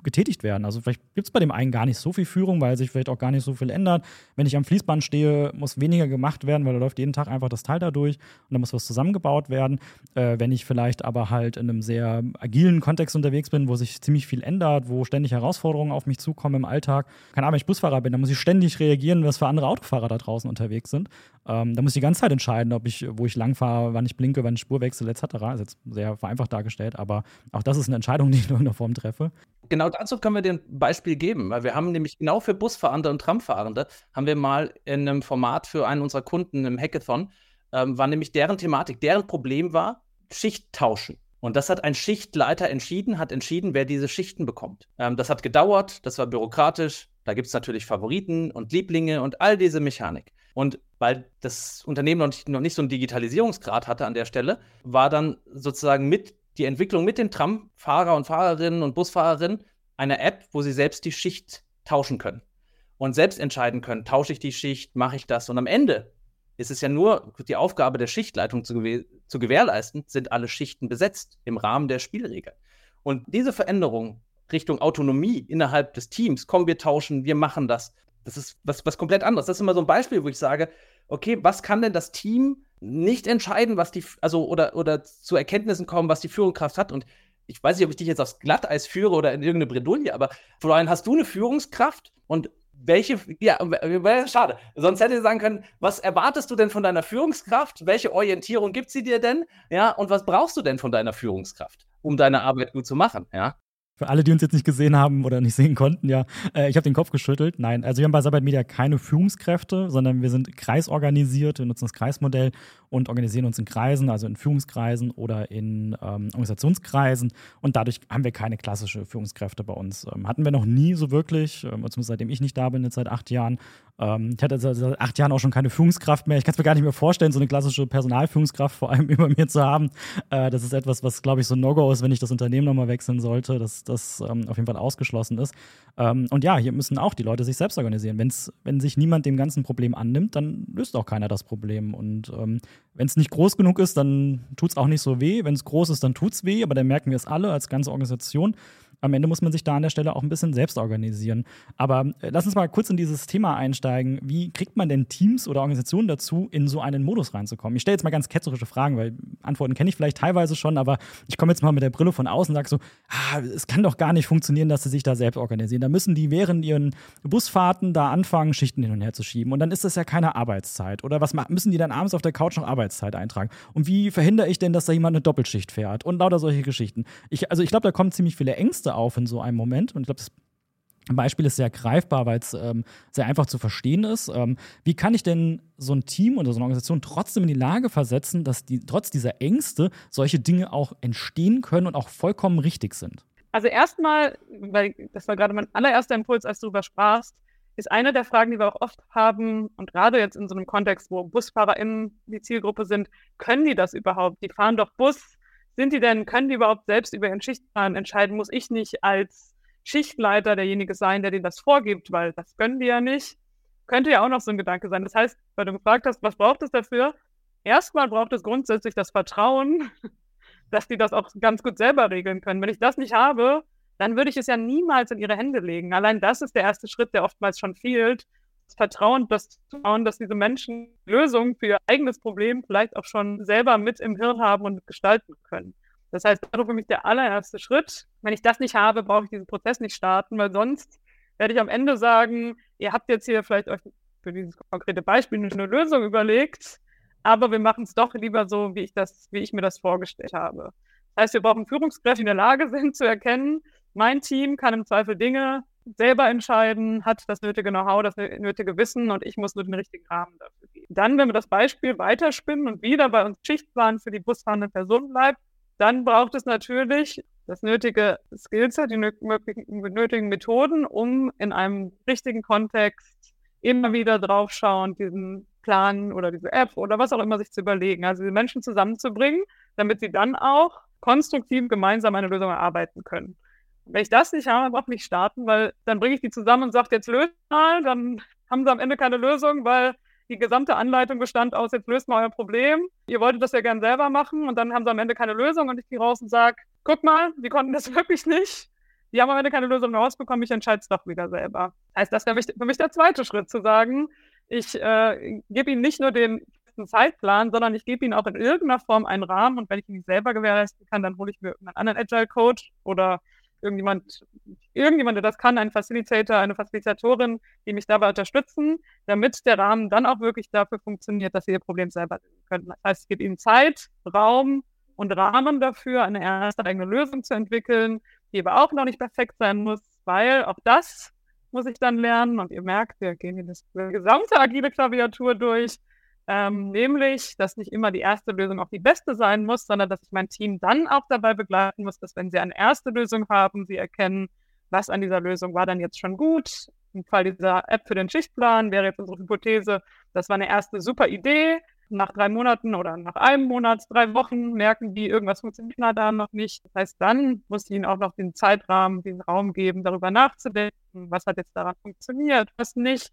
getätigt werden. Also vielleicht gibt es bei dem einen gar nicht so viel Führung, weil sich vielleicht auch gar nicht so viel ändert. Wenn ich am Fließband stehe, muss weniger gemacht werden, weil da läuft jeden Tag einfach das Teil da durch und da muss was zusammengebaut werden. Äh, wenn ich vielleicht aber halt in einem sehr agilen Kontext unterwegs bin, wo sich ziemlich viel ändert, wo ständig Herausforderungen auf mich zukommen im Alltag, keine Ahnung, wenn ich Busfahrer bin, dann muss ich ständig reagieren, was für andere Autofahrer da draußen unterwegs sind. Ähm, da muss ich die ganze Zeit entscheiden, ob ich, wo ich lang fahre, wann ich blinke, wann ich Spur wechsle, etc. Ist jetzt sehr vereinfacht dargestellt, aber auch das ist eine Entscheidung, die ich in irgendeiner Form treffe. Genau dazu können wir dir ein Beispiel geben, weil wir haben nämlich genau für Busfahrende und Tramfahrende haben wir mal in einem Format für einen unserer Kunden im Hackathon, ähm, war nämlich deren Thematik, deren Problem war Schicht tauschen. Und das hat ein Schichtleiter entschieden, hat entschieden, wer diese Schichten bekommt. Ähm, das hat gedauert, das war bürokratisch. Da gibt es natürlich Favoriten und Lieblinge und all diese Mechanik. Und weil das Unternehmen noch nicht, noch nicht so einen Digitalisierungsgrad hatte an der Stelle, war dann sozusagen mit die Entwicklung mit den Tramfahrer und Fahrerinnen und Busfahrerinnen eine App, wo sie selbst die Schicht tauschen können und selbst entscheiden können, tausche ich die Schicht, mache ich das. Und am Ende ist es ja nur die Aufgabe der Schichtleitung zu, gew zu gewährleisten, sind alle Schichten besetzt im Rahmen der Spielregeln. Und diese Veränderung Richtung Autonomie innerhalb des Teams, komm, wir tauschen, wir machen das, das ist was, was komplett anderes. Das ist immer so ein Beispiel, wo ich sage, okay, was kann denn das Team nicht entscheiden, was die, also oder, oder zu Erkenntnissen kommen, was die Führungskraft hat. Und ich weiß nicht, ob ich dich jetzt aufs Glatteis führe oder in irgendeine Bredouille, aber Florian, hast du eine Führungskraft und welche, ja, schade. Sonst hätte ich sagen können, was erwartest du denn von deiner Führungskraft? Welche Orientierung gibt sie dir denn? Ja, und was brauchst du denn von deiner Führungskraft, um deine Arbeit gut zu machen? Ja. Für alle, die uns jetzt nicht gesehen haben oder nicht sehen konnten, ja, äh, ich habe den Kopf geschüttelt. Nein, also wir haben bei Sabbat Media keine Führungskräfte, sondern wir sind kreisorganisiert, wir nutzen das Kreismodell und organisieren uns in Kreisen, also in Führungskreisen oder in ähm, Organisationskreisen. Und dadurch haben wir keine klassische Führungskräfte bei uns. Ähm, hatten wir noch nie so wirklich, ähm, zumindest seitdem ich nicht da bin, jetzt seit acht Jahren. Ähm, ich hatte seit acht Jahren auch schon keine Führungskraft mehr. Ich kann es mir gar nicht mehr vorstellen, so eine klassische Personalführungskraft vor allem über mir zu haben. Äh, das ist etwas, was, glaube ich, so ein No-Go ist, wenn ich das Unternehmen nochmal wechseln sollte, dass das ähm, auf jeden Fall ausgeschlossen ist. Ähm, und ja, hier müssen auch die Leute sich selbst organisieren. Wenn's, wenn sich niemand dem ganzen Problem annimmt, dann löst auch keiner das Problem. Und ähm, wenn es nicht groß genug ist, dann tut es auch nicht so weh. Wenn es groß ist, dann tut es weh, aber dann merken wir es alle als ganze Organisation am Ende muss man sich da an der Stelle auch ein bisschen selbst organisieren. Aber äh, lass uns mal kurz in dieses Thema einsteigen. Wie kriegt man denn Teams oder Organisationen dazu, in so einen Modus reinzukommen? Ich stelle jetzt mal ganz ketzerische Fragen, weil Antworten kenne ich vielleicht teilweise schon, aber ich komme jetzt mal mit der Brille von außen und sage so, ah, es kann doch gar nicht funktionieren, dass sie sich da selbst organisieren. Da müssen die während ihren Busfahrten da anfangen, Schichten hin und her zu schieben. Und dann ist das ja keine Arbeitszeit. Oder was müssen die dann abends auf der Couch noch Arbeitszeit eintragen? Und wie verhindere ich denn, dass da jemand eine Doppelschicht fährt? Und lauter solche Geschichten. Ich, also ich glaube, da kommen ziemlich viele Ängste auf in so einem Moment. Und ich glaube, das Beispiel ist sehr greifbar, weil es ähm, sehr einfach zu verstehen ist. Ähm, wie kann ich denn so ein Team oder so eine Organisation trotzdem in die Lage versetzen, dass die trotz dieser Ängste solche Dinge auch entstehen können und auch vollkommen richtig sind? Also erstmal, weil das war gerade mein allererster Impuls, als du darüber sprachst, ist eine der Fragen, die wir auch oft haben, und gerade jetzt in so einem Kontext, wo BusfahrerInnen die Zielgruppe sind, können die das überhaupt? Die fahren doch Bus. Sind die denn, können die überhaupt selbst über ihren Schichtplan entscheiden? Muss ich nicht als Schichtleiter derjenige sein, der denen das vorgibt, weil das können die ja nicht? Könnte ja auch noch so ein Gedanke sein. Das heißt, weil du gefragt hast, was braucht es dafür? Erstmal braucht es grundsätzlich das Vertrauen, dass die das auch ganz gut selber regeln können. Wenn ich das nicht habe, dann würde ich es ja niemals in ihre Hände legen. Allein das ist der erste Schritt, der oftmals schon fehlt. Vertrauen, das Vertrauen, dass diese Menschen Lösungen für ihr eigenes Problem vielleicht auch schon selber mit im Hirn haben und gestalten können. Das heißt, das ist für mich der allererste Schritt. Wenn ich das nicht habe, brauche ich diesen Prozess nicht starten, weil sonst werde ich am Ende sagen, ihr habt jetzt hier vielleicht euch für dieses konkrete Beispiel eine Lösung überlegt, aber wir machen es doch lieber so, wie ich das, wie ich mir das vorgestellt habe. Das heißt, wir brauchen Führungskräfte, die in der Lage sind zu erkennen, mein Team kann im Zweifel Dinge selber entscheiden, hat das nötige Know-how, das nötige Wissen und ich muss nur den richtigen Rahmen dafür geben. Dann, wenn wir das Beispiel weiterspinnen und wieder bei uns Schichtplan für die busfahrenden Personen bleibt, dann braucht es natürlich das nötige Skillset, die nötigen Methoden, um in einem richtigen Kontext immer wieder draufschauen, diesen Plan oder diese App oder was auch immer sich zu überlegen. Also die Menschen zusammenzubringen, damit sie dann auch konstruktiv gemeinsam eine Lösung erarbeiten können. Wenn ich das nicht habe, brauche ich nicht starten, weil dann bringe ich die zusammen und sage, jetzt löst mal, dann haben sie am Ende keine Lösung, weil die gesamte Anleitung bestand aus, jetzt löst mal euer Problem. Ihr wolltet das ja gern selber machen und dann haben sie am Ende keine Lösung und ich gehe raus und sage, guck mal, die konnten das wirklich nicht. Die haben am Ende keine Lösung rausbekommen, ich entscheide es doch wieder selber. Heißt, das wäre für mich der zweite Schritt, zu sagen, ich äh, gebe ihnen nicht nur den Zeitplan, sondern ich gebe ihnen auch in irgendeiner Form einen Rahmen und wenn ich ihn nicht selber gewährleisten kann, dann hole ich mir einen anderen Agile Coach oder irgendjemand, irgendjemand, der das kann, ein Facilitator, eine Facilitatorin, die mich dabei unterstützen, damit der Rahmen dann auch wirklich dafür funktioniert, dass sie ihr Problem selber lösen können. Das heißt, es gibt ihnen Zeit, Raum und Rahmen dafür, eine erste eigene Lösung zu entwickeln, die aber auch noch nicht perfekt sein muss, weil auch das muss ich dann lernen und ihr merkt, wir gehen hier das gesamte agile Klaviatur durch ähm, nämlich, dass nicht immer die erste Lösung auch die beste sein muss, sondern dass ich mein Team dann auch dabei begleiten muss, dass wenn sie eine erste Lösung haben, sie erkennen, was an dieser Lösung war dann jetzt schon gut. Im Fall dieser App für den Schichtplan wäre jetzt unsere Hypothese, das war eine erste super Idee. Nach drei Monaten oder nach einem Monat, drei Wochen merken die, irgendwas funktioniert da noch nicht. Das heißt, dann muss ich ihnen auch noch den Zeitrahmen, den Raum geben, darüber nachzudenken, was hat jetzt daran funktioniert, was nicht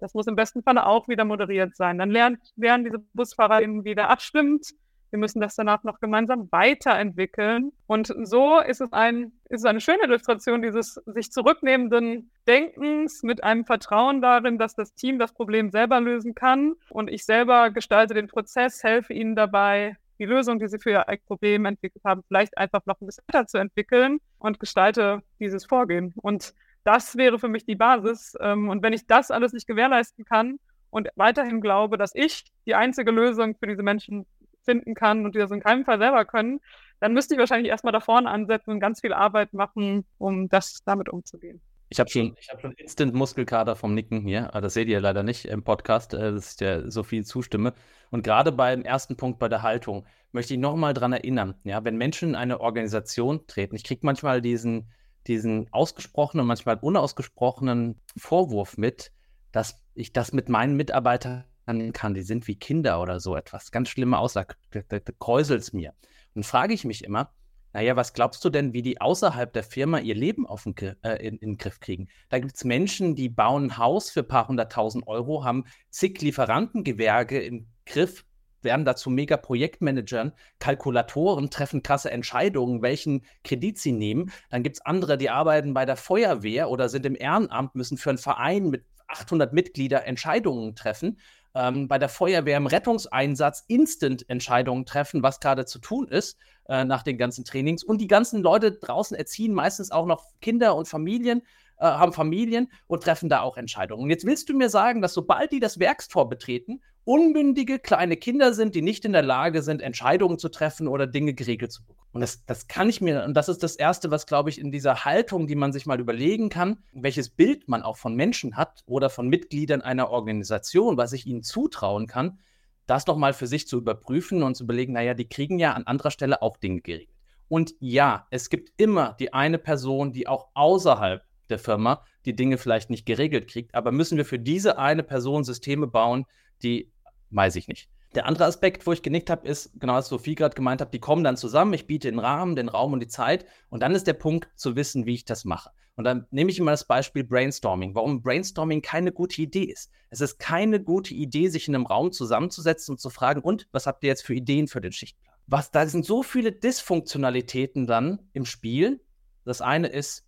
das muss im besten Falle auch wieder moderiert sein. Dann lernt, lernen diese BusfahrerInnen wieder abstimmt. Wir müssen das danach noch gemeinsam weiterentwickeln. Und so ist es, ein, ist es eine schöne Illustration dieses sich zurücknehmenden Denkens mit einem Vertrauen darin, dass das Team das Problem selber lösen kann. Und ich selber gestalte den Prozess, helfe ihnen dabei, die Lösung, die sie für ihr Problem entwickelt haben, vielleicht einfach noch ein bisschen weiterzuentwickeln und gestalte dieses Vorgehen. Und das wäre für mich die Basis. Ähm, und wenn ich das alles nicht gewährleisten kann und weiterhin glaube, dass ich die einzige Lösung für diese Menschen finden kann und die das in keinem Fall selber können, dann müsste ich wahrscheinlich erstmal da vorne ansetzen und ganz viel Arbeit machen, um das damit umzugehen. Ich habe schon, hab schon Instant-Muskelkater vom Nicken hier. Das seht ihr leider nicht im Podcast, äh, dass ich dir so viel zustimme. Und gerade beim ersten Punkt bei der Haltung möchte ich nochmal dran erinnern, ja, wenn Menschen in eine Organisation treten, ich kriege manchmal diesen, diesen ausgesprochenen, manchmal unausgesprochenen Vorwurf mit, dass ich das mit meinen Mitarbeitern kann. Die sind wie Kinder oder so etwas. Ganz schlimme Aussage. Da, kräuselt es mir. Und frage ich mich immer, naja, was glaubst du denn, wie die außerhalb der Firma ihr Leben auf den, äh, in, in, den Griff kriegen? Da gibt es Menschen, die bauen ein Haus für ein paar hunderttausend Euro, haben zig Lieferantengewerke im Griff, werden dazu mega Projektmanagern, Kalkulatoren, treffen krasse Entscheidungen, welchen Kredit sie nehmen. Dann gibt es andere, die arbeiten bei der Feuerwehr oder sind im Ehrenamt, müssen für einen Verein mit 800 Mitgliedern Entscheidungen treffen. Ähm, bei der Feuerwehr im Rettungseinsatz instant Entscheidungen treffen, was gerade zu tun ist äh, nach den ganzen Trainings. Und die ganzen Leute draußen erziehen meistens auch noch Kinder und Familien äh, haben Familien und treffen da auch Entscheidungen. Und jetzt willst du mir sagen, dass sobald die das Werkstor betreten unmündige kleine Kinder sind, die nicht in der Lage sind, Entscheidungen zu treffen oder Dinge geregelt zu bekommen. Und das, das kann ich mir, und das ist das Erste, was, glaube ich, in dieser Haltung, die man sich mal überlegen kann, welches Bild man auch von Menschen hat oder von Mitgliedern einer Organisation, was ich ihnen zutrauen kann, das nochmal für sich zu überprüfen und zu überlegen, naja, die kriegen ja an anderer Stelle auch Dinge geregelt. Und ja, es gibt immer die eine Person, die auch außerhalb der Firma die Dinge vielleicht nicht geregelt kriegt, aber müssen wir für diese eine Person Systeme bauen, die weiß ich nicht. Der andere Aspekt, wo ich genickt habe, ist, genau was Sophie gerade gemeint hat, die kommen dann zusammen, ich biete den Rahmen, den Raum und die Zeit und dann ist der Punkt zu wissen, wie ich das mache. Und dann nehme ich immer das Beispiel Brainstorming. Warum Brainstorming keine gute Idee ist. Es ist keine gute Idee, sich in einem Raum zusammenzusetzen und zu fragen, und was habt ihr jetzt für Ideen für den Schichtplan? Was, da sind so viele Dysfunktionalitäten dann im Spiel. Das eine ist,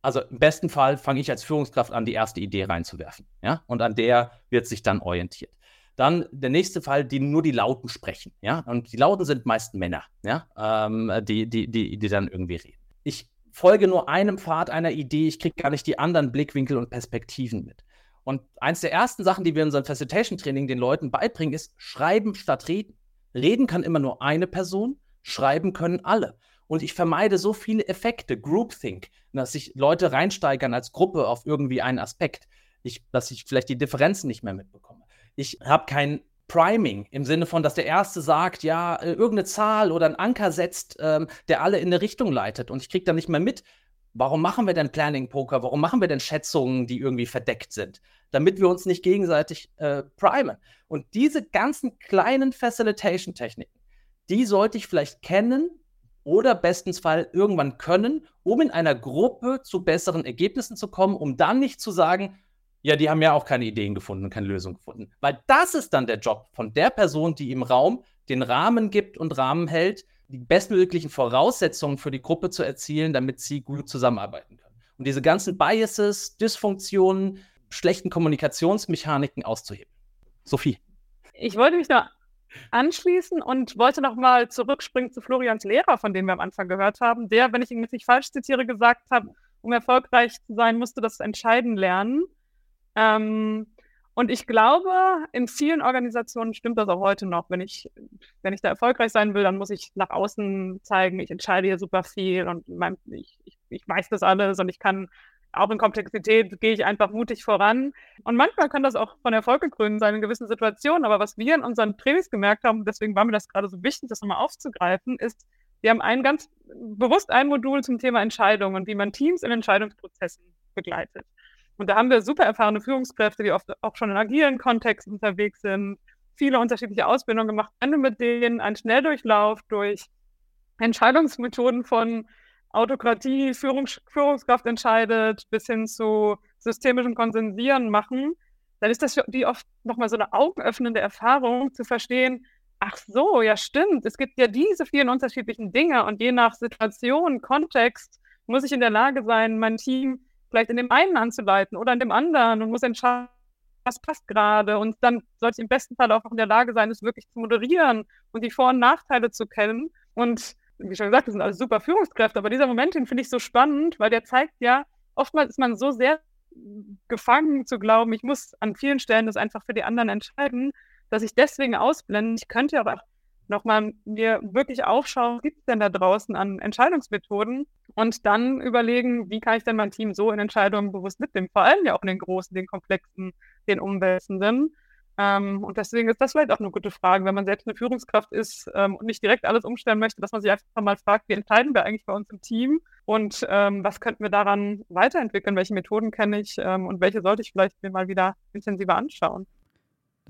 also im besten Fall fange ich als Führungskraft an, die erste Idee reinzuwerfen. Ja? Und an der wird sich dann orientiert. Dann der nächste Fall, die nur die Lauten sprechen, ja. Und die Lauten sind meist Männer, ja, ähm, die, die, die, die dann irgendwie reden. Ich folge nur einem Pfad einer Idee, ich kriege gar nicht die anderen Blickwinkel und Perspektiven mit. Und eins der ersten Sachen, die wir in unserem Facilitation-Training den Leuten beibringen, ist Schreiben statt Reden. Reden kann immer nur eine Person, schreiben können alle. Und ich vermeide so viele Effekte, Groupthink, dass sich Leute reinsteigern als Gruppe auf irgendwie einen Aspekt, ich, dass ich vielleicht die Differenzen nicht mehr mitbekomme. Ich habe kein Priming im Sinne von, dass der Erste sagt, ja, äh, irgendeine Zahl oder ein Anker setzt, ähm, der alle in eine Richtung leitet und ich kriege dann nicht mehr mit. Warum machen wir denn Planning Poker? Warum machen wir denn Schätzungen, die irgendwie verdeckt sind? Damit wir uns nicht gegenseitig äh, primen. Und diese ganzen kleinen Facilitation-Techniken, die sollte ich vielleicht kennen oder bestens Fall irgendwann können, um in einer Gruppe zu besseren Ergebnissen zu kommen, um dann nicht zu sagen, ja, die haben ja auch keine Ideen gefunden, keine Lösung gefunden. Weil das ist dann der Job von der Person, die im Raum den Rahmen gibt und Rahmen hält, die bestmöglichen Voraussetzungen für die Gruppe zu erzielen, damit sie gut zusammenarbeiten können. Und diese ganzen Biases, Dysfunktionen, schlechten Kommunikationsmechaniken auszuheben. Sophie. Ich wollte mich da anschließen und wollte noch mal zurückspringen zu Florians Lehrer, von dem wir am Anfang gehört haben, der, wenn ich ihn jetzt nicht falsch zitiere, gesagt hat, um erfolgreich zu sein, musste das Entscheiden lernen. Ähm, und ich glaube, in vielen Organisationen stimmt das auch heute noch. Wenn ich, wenn ich da erfolgreich sein will, dann muss ich nach außen zeigen, ich entscheide hier super viel und mein, ich, ich, ich weiß das alles und ich kann auch in Komplexität gehe ich einfach mutig voran. Und manchmal kann das auch von Erfolg gekrönt sein in gewissen Situationen. Aber was wir in unseren Trainings gemerkt haben, deswegen war mir das gerade so wichtig, das nochmal aufzugreifen, ist, wir haben ein ganz bewusst ein Modul zum Thema Entscheidungen und wie man Teams in Entscheidungsprozessen begleitet. Und da haben wir super erfahrene Führungskräfte, die oft auch schon in agilen Kontexten unterwegs sind, viele unterschiedliche Ausbildungen gemacht. Wenn du mit denen einen Schnelldurchlauf durch Entscheidungsmethoden von Autokratie, Führung, Führungskraft entscheidet, bis hin zu systemischem Konsensieren machen, dann ist das für die oft nochmal so eine augenöffnende Erfahrung zu verstehen, ach so, ja stimmt, es gibt ja diese vielen unterschiedlichen Dinge und je nach Situation, Kontext muss ich in der Lage sein, mein Team vielleicht in dem einen anzuleiten oder in dem anderen und muss entscheiden, was passt gerade. Und dann sollte ich im besten Fall auch in der Lage sein, es wirklich zu moderieren und die Vor- und Nachteile zu kennen. Und wie schon gesagt, das sind alles super Führungskräfte, aber dieser Moment, den finde ich so spannend, weil der zeigt ja, oftmals ist man so sehr gefangen zu glauben, ich muss an vielen Stellen das einfach für die anderen entscheiden, dass ich deswegen ausblende. Ich könnte aber nochmal mir wirklich aufschauen, was gibt es denn da draußen an Entscheidungsmethoden und dann überlegen, wie kann ich denn mein Team so in Entscheidungen bewusst mitnehmen, vor allem ja auch in den großen, den komplexen, den umwälzenden. Ähm, und deswegen ist das vielleicht auch eine gute Frage, wenn man selbst eine Führungskraft ist ähm, und nicht direkt alles umstellen möchte, dass man sich einfach mal fragt, wie entscheiden wir eigentlich bei uns im Team und ähm, was könnten wir daran weiterentwickeln, welche Methoden kenne ich ähm, und welche sollte ich vielleicht mir mal wieder intensiver anschauen.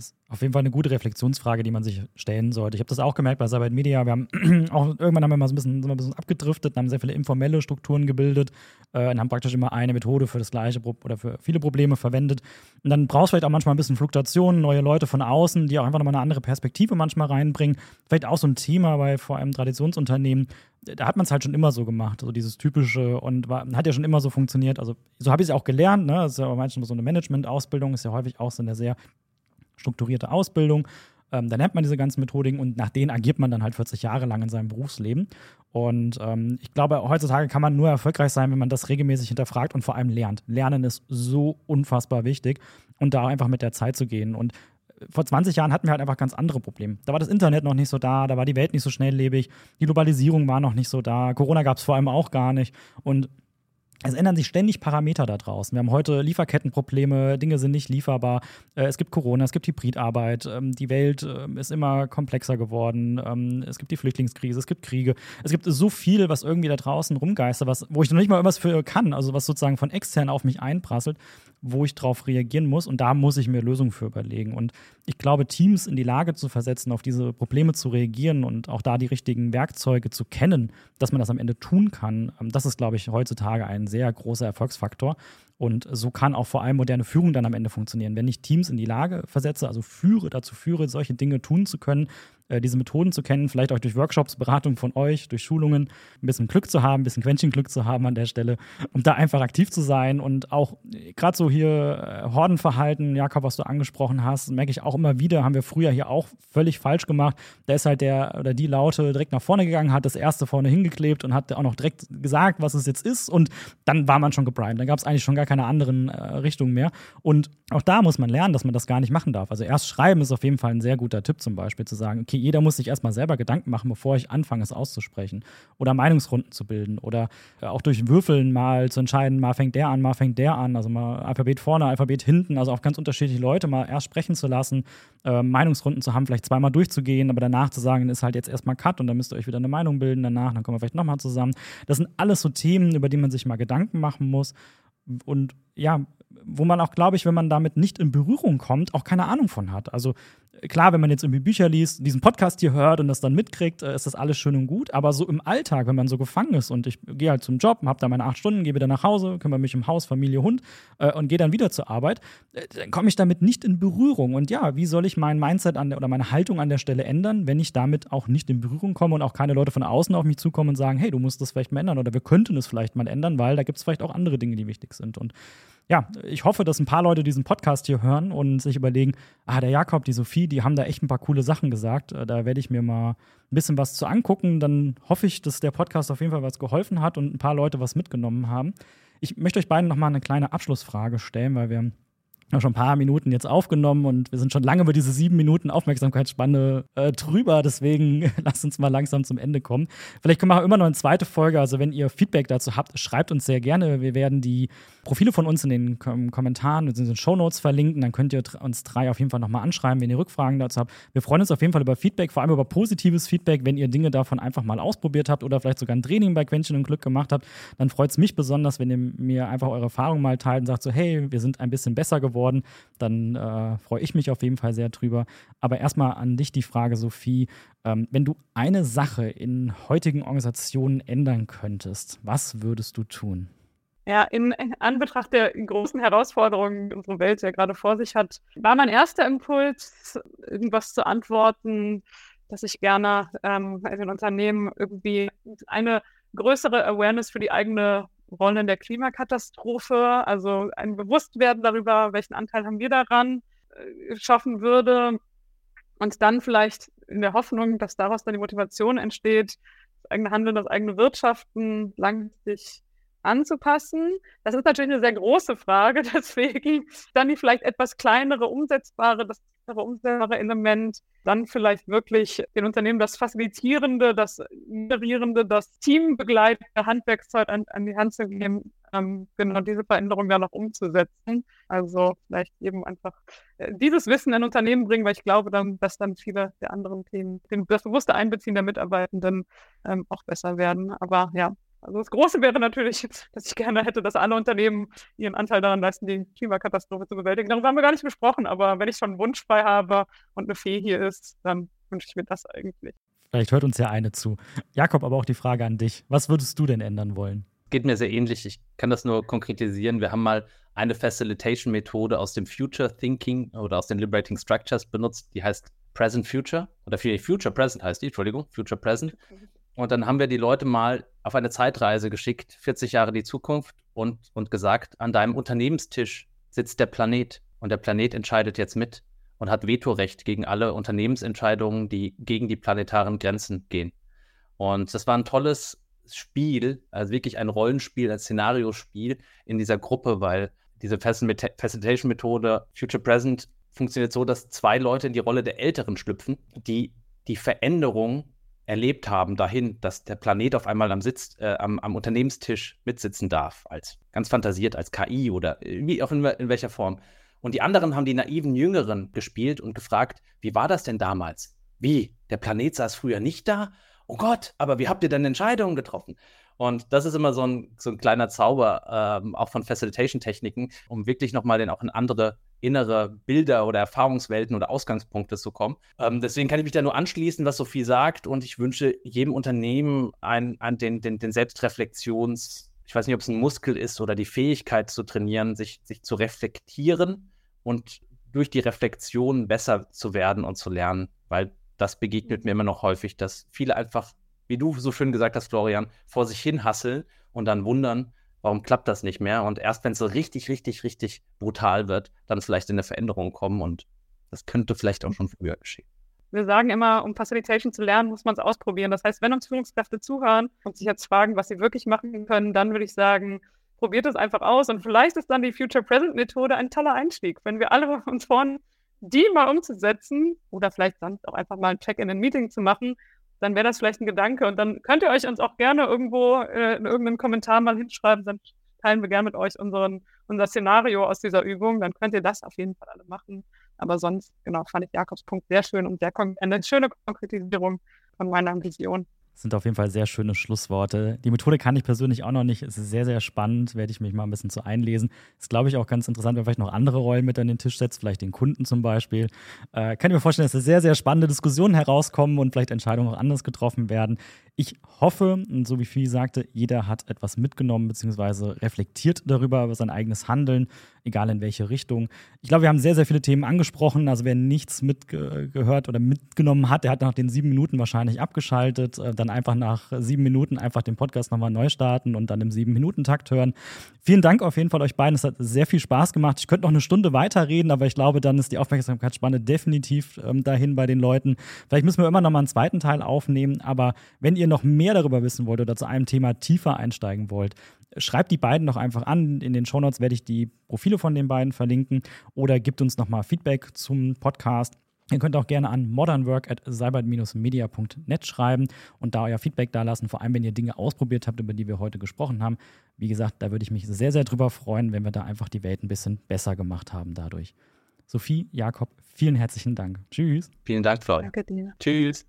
Ist auf jeden Fall eine gute Reflexionsfrage, die man sich stellen sollte. Ich habe das auch gemerkt bei Cyber Media. Wir haben auch irgendwann haben wir mal so ein bisschen, so ein bisschen abgedriftet, haben sehr viele informelle Strukturen gebildet äh, und haben praktisch immer eine Methode für das gleiche Pro oder für viele Probleme verwendet. Und dann brauchst du vielleicht auch manchmal ein bisschen Fluktuation, neue Leute von außen, die auch einfach nochmal eine andere Perspektive manchmal reinbringen. Vielleicht auch so ein Thema bei vor allem Traditionsunternehmen. Da hat man es halt schon immer so gemacht, so dieses typische und war, hat ja schon immer so funktioniert. Also so habe ich es auch gelernt. Ne? Das ist ja manchmal so eine Management-Ausbildung, ist ja häufig auch so eine sehr strukturierte Ausbildung. Ähm, dann lernt man diese ganzen Methodiken und nach denen agiert man dann halt 40 Jahre lang in seinem Berufsleben. Und ähm, ich glaube, heutzutage kann man nur erfolgreich sein, wenn man das regelmäßig hinterfragt und vor allem lernt. Lernen ist so unfassbar wichtig und da einfach mit der Zeit zu gehen. Und vor 20 Jahren hatten wir halt einfach ganz andere Probleme. Da war das Internet noch nicht so da, da war die Welt nicht so schnelllebig, die Globalisierung war noch nicht so da, Corona gab es vor allem auch gar nicht. Und es ändern sich ständig Parameter da draußen. Wir haben heute Lieferkettenprobleme, Dinge sind nicht lieferbar. Äh, es gibt Corona, es gibt Hybridarbeit, ähm, die Welt ähm, ist immer komplexer geworden. Ähm, es gibt die Flüchtlingskrise, es gibt Kriege. Es gibt so viel, was irgendwie da draußen rumgeistert, was, wo ich noch nicht mal irgendwas für kann, also was sozusagen von extern auf mich einprasselt, wo ich darauf reagieren muss. Und da muss ich mir Lösungen für überlegen. Und ich glaube, Teams in die Lage zu versetzen, auf diese Probleme zu reagieren und auch da die richtigen Werkzeuge zu kennen, dass man das am Ende tun kann, das ist, glaube ich, heutzutage ein sehr großer Erfolgsfaktor. Und so kann auch vor allem moderne Führung dann am Ende funktionieren. Wenn ich Teams in die Lage versetze, also führe, dazu führe, solche Dinge tun zu können, diese Methoden zu kennen, vielleicht auch durch Workshops, Beratung von euch, durch Schulungen, ein bisschen Glück zu haben, ein bisschen Quäntchenglück zu haben an der Stelle, um da einfach aktiv zu sein und auch äh, gerade so hier äh, Hordenverhalten, Jakob, was du angesprochen hast, merke ich auch immer wieder, haben wir früher hier auch völlig falsch gemacht. Da ist halt der oder die Laute direkt nach vorne gegangen, hat das erste vorne hingeklebt und hat auch noch direkt gesagt, was es jetzt ist und dann war man schon geprimed. Dann gab es eigentlich schon gar keine anderen äh, Richtungen mehr. Und auch da muss man lernen, dass man das gar nicht machen darf. Also erst schreiben ist auf jeden Fall ein sehr guter Tipp zum Beispiel, zu sagen, okay, jeder muss sich erstmal selber Gedanken machen, bevor ich anfange, es auszusprechen. Oder Meinungsrunden zu bilden. Oder äh, auch durch Würfeln mal zu entscheiden, mal fängt der an, mal fängt der an. Also mal Alphabet vorne, Alphabet hinten. Also auch ganz unterschiedliche Leute mal erst sprechen zu lassen, äh, Meinungsrunden zu haben, vielleicht zweimal durchzugehen, aber danach zu sagen, ist halt jetzt erstmal Cut und dann müsst ihr euch wieder eine Meinung bilden danach, dann kommen wir vielleicht nochmal zusammen. Das sind alles so Themen, über die man sich mal Gedanken machen muss. Und ja, wo man auch, glaube ich, wenn man damit nicht in Berührung kommt, auch keine Ahnung von hat. Also klar, wenn man jetzt irgendwie Bücher liest, diesen Podcast hier hört und das dann mitkriegt, äh, ist das alles schön und gut. Aber so im Alltag, wenn man so gefangen ist und ich gehe halt zum Job, habe da meine acht Stunden, gehe wieder nach Hause, kümmere mich um Haus, Familie, Hund äh, und gehe dann wieder zur Arbeit, äh, dann komme ich damit nicht in Berührung. Und ja, wie soll ich mein Mindset an der, oder meine Haltung an der Stelle ändern, wenn ich damit auch nicht in Berührung komme und auch keine Leute von außen auf mich zukommen und sagen, hey, du musst das vielleicht mal ändern oder wir könnten es vielleicht mal ändern, weil da gibt es vielleicht auch andere Dinge, die wichtig sind. Und ja, ich hoffe, dass ein paar Leute diesen Podcast hier hören und sich überlegen, ah, der Jakob, die Sophie, die haben da echt ein paar coole Sachen gesagt. Äh, da werde ich mir mal ein bisschen was zu angucken. Dann hoffe ich, dass der Podcast auf jeden Fall was geholfen hat und ein paar Leute was mitgenommen haben. Ich möchte euch beiden noch mal eine kleine Abschlussfrage stellen, weil wir haben schon ein paar Minuten jetzt aufgenommen und wir sind schon lange über diese sieben Minuten Aufmerksamkeitsspanne äh, drüber. Deswegen lasst uns mal langsam zum Ende kommen. Vielleicht können wir immer noch eine zweite Folge. Also, wenn ihr Feedback dazu habt, schreibt uns sehr gerne. Wir werden die Profile von uns in den Kom Kommentaren, in den Show Notes verlinken. Dann könnt ihr uns drei auf jeden Fall nochmal anschreiben, wenn ihr Rückfragen dazu habt. Wir freuen uns auf jeden Fall über Feedback, vor allem über positives Feedback, wenn ihr Dinge davon einfach mal ausprobiert habt oder vielleicht sogar ein Training bei Quäntchen und Glück gemacht habt. Dann freut es mich besonders, wenn ihr mir einfach eure Erfahrungen mal teilt und sagt so, hey, wir sind ein bisschen besser geworden geworden, dann äh, freue ich mich auf jeden Fall sehr drüber. Aber erstmal an dich die Frage, Sophie, ähm, wenn du eine Sache in heutigen Organisationen ändern könntest, was würdest du tun? Ja, in Anbetracht der großen Herausforderungen, die unsere Welt ja gerade vor sich hat, war mein erster Impuls, irgendwas zu antworten, dass ich gerne ähm, also in Unternehmen irgendwie eine größere Awareness für die eigene Rolle der Klimakatastrophe, also ein Bewusstwerden darüber, welchen Anteil haben wir daran, äh, schaffen würde. Und dann vielleicht in der Hoffnung, dass daraus dann die Motivation entsteht, das eigene Handeln, das eigene Wirtschaften langfristig anzupassen. Das ist natürlich eine sehr große Frage, deswegen dann die vielleicht etwas kleinere, umsetzbare, das umsetzbare Element, dann vielleicht wirklich den Unternehmen das Facilitierende, das Moderierende, das Teambegleitende Handwerkszeug an, an die Hand zu geben, ähm, genau diese Veränderung dann noch umzusetzen. Also vielleicht eben einfach äh, dieses Wissen in Unternehmen bringen, weil ich glaube dann, dass dann viele der anderen Themen, das bewusste Einbeziehen der Mitarbeitenden ähm, auch besser werden. Aber ja, also das Große wäre natürlich, dass ich gerne hätte, dass alle Unternehmen ihren Anteil daran leisten, die Klimakatastrophe zu bewältigen. Darüber haben wir gar nicht gesprochen, aber wenn ich schon einen Wunsch frei habe und eine Fee hier ist, dann wünsche ich mir das eigentlich. Vielleicht hört uns ja eine zu. Jakob, aber auch die Frage an dich. Was würdest du denn ändern wollen? Geht mir sehr ähnlich. Ich kann das nur konkretisieren. Wir haben mal eine Facilitation-Methode aus dem Future Thinking oder aus den Liberating Structures benutzt, die heißt Present Future oder Future Present heißt die, Entschuldigung, Future Present. Und dann haben wir die Leute mal auf eine Zeitreise geschickt, 40 Jahre die Zukunft, und, und gesagt, an deinem Unternehmenstisch sitzt der Planet und der Planet entscheidet jetzt mit und hat Vetorecht gegen alle Unternehmensentscheidungen, die gegen die planetaren Grenzen gehen. Und das war ein tolles Spiel, also wirklich ein Rollenspiel, ein Szenariospiel in dieser Gruppe, weil diese Facilitation-Methode Future Present funktioniert so, dass zwei Leute in die Rolle der Älteren schlüpfen, die die Veränderung erlebt haben dahin, dass der Planet auf einmal am, Sitz, äh, am, am, Unternehmenstisch mitsitzen darf, als ganz fantasiert, als KI oder wie auch in, in welcher Form. Und die anderen haben die naiven Jüngeren gespielt und gefragt, wie war das denn damals? Wie? Der Planet saß früher nicht da? Oh Gott, aber wie habt ihr denn Entscheidungen getroffen? Und das ist immer so ein, so ein kleiner Zauber, ähm, auch von Facilitation-Techniken, um wirklich nochmal den auch in andere innere Bilder oder Erfahrungswelten oder Ausgangspunkte zu kommen. Ähm, deswegen kann ich mich da nur anschließen, was Sophie sagt. Und ich wünsche jedem Unternehmen ein, ein, den, den, den Selbstreflexions, ich weiß nicht, ob es ein Muskel ist oder die Fähigkeit zu trainieren, sich, sich zu reflektieren und durch die Reflexion besser zu werden und zu lernen, weil das begegnet mir immer noch häufig, dass viele einfach, wie du so schön gesagt hast, Florian, vor sich hin hasseln und dann wundern, warum klappt das nicht mehr? Und erst wenn es so richtig, richtig, richtig brutal wird, dann vielleicht in eine Veränderung kommen und das könnte vielleicht auch schon früher geschehen. Wir sagen immer, um Facilitation zu lernen, muss man es ausprobieren. Das heißt, wenn uns Führungskräfte zuhören und sich jetzt fragen, was sie wirklich machen können, dann würde ich sagen, probiert es einfach aus und vielleicht ist dann die Future Present Methode ein toller Einstieg. Wenn wir alle uns freuen, die mal umzusetzen oder vielleicht sonst auch einfach mal ein Check in ein Meeting zu machen, dann wäre das vielleicht ein Gedanke. Und dann könnt ihr euch uns auch gerne irgendwo äh, in irgendeinem Kommentar mal hinschreiben. Dann teilen wir gerne mit euch unseren, unser Szenario aus dieser Übung. Dann könnt ihr das auf jeden Fall alle machen. Aber sonst, genau, fand ich Jakobs Punkt sehr schön und sehr eine schöne Konkretisierung von meiner Vision. Sind auf jeden Fall sehr schöne Schlussworte. Die Methode kann ich persönlich auch noch nicht. Es ist sehr, sehr spannend. Werde ich mich mal ein bisschen zu einlesen. Ist, glaube ich, auch ganz interessant, wenn vielleicht noch andere Rollen mit an den Tisch setzt, vielleicht den Kunden zum Beispiel. Äh, kann ich mir vorstellen, dass da sehr, sehr spannende Diskussionen herauskommen und vielleicht Entscheidungen auch anders getroffen werden. Ich hoffe, so wie Fee sagte, jeder hat etwas mitgenommen bzw. reflektiert darüber, über sein eigenes Handeln, egal in welche Richtung. Ich glaube, wir haben sehr, sehr viele Themen angesprochen. Also wer nichts mitgehört oder mitgenommen hat, der hat nach den sieben Minuten wahrscheinlich abgeschaltet. Äh, dann einfach nach sieben Minuten einfach den Podcast nochmal neu starten und dann im sieben-Minuten-Takt hören. Vielen Dank auf jeden Fall euch beiden. Es hat sehr viel Spaß gemacht. Ich könnte noch eine Stunde weiterreden, aber ich glaube, dann ist die Aufmerksamkeitsspanne definitiv ähm, dahin bei den Leuten. Vielleicht müssen wir immer noch mal einen zweiten Teil aufnehmen, aber wenn ihr noch mehr darüber wissen wollt oder zu einem Thema tiefer einsteigen wollt, schreibt die beiden doch einfach an. In den Shownotes werde ich die Profile von den beiden verlinken oder gibt uns nochmal Feedback zum Podcast. Ihr könnt auch gerne an modernwork.cybert-media.net schreiben und da euer Feedback da lassen, vor allem wenn ihr Dinge ausprobiert habt, über die wir heute gesprochen haben. Wie gesagt, da würde ich mich sehr, sehr drüber freuen, wenn wir da einfach die Welt ein bisschen besser gemacht haben dadurch. Sophie, Jakob, vielen herzlichen Dank. Tschüss. Vielen Dank, Florian. Danke dir. Tschüss.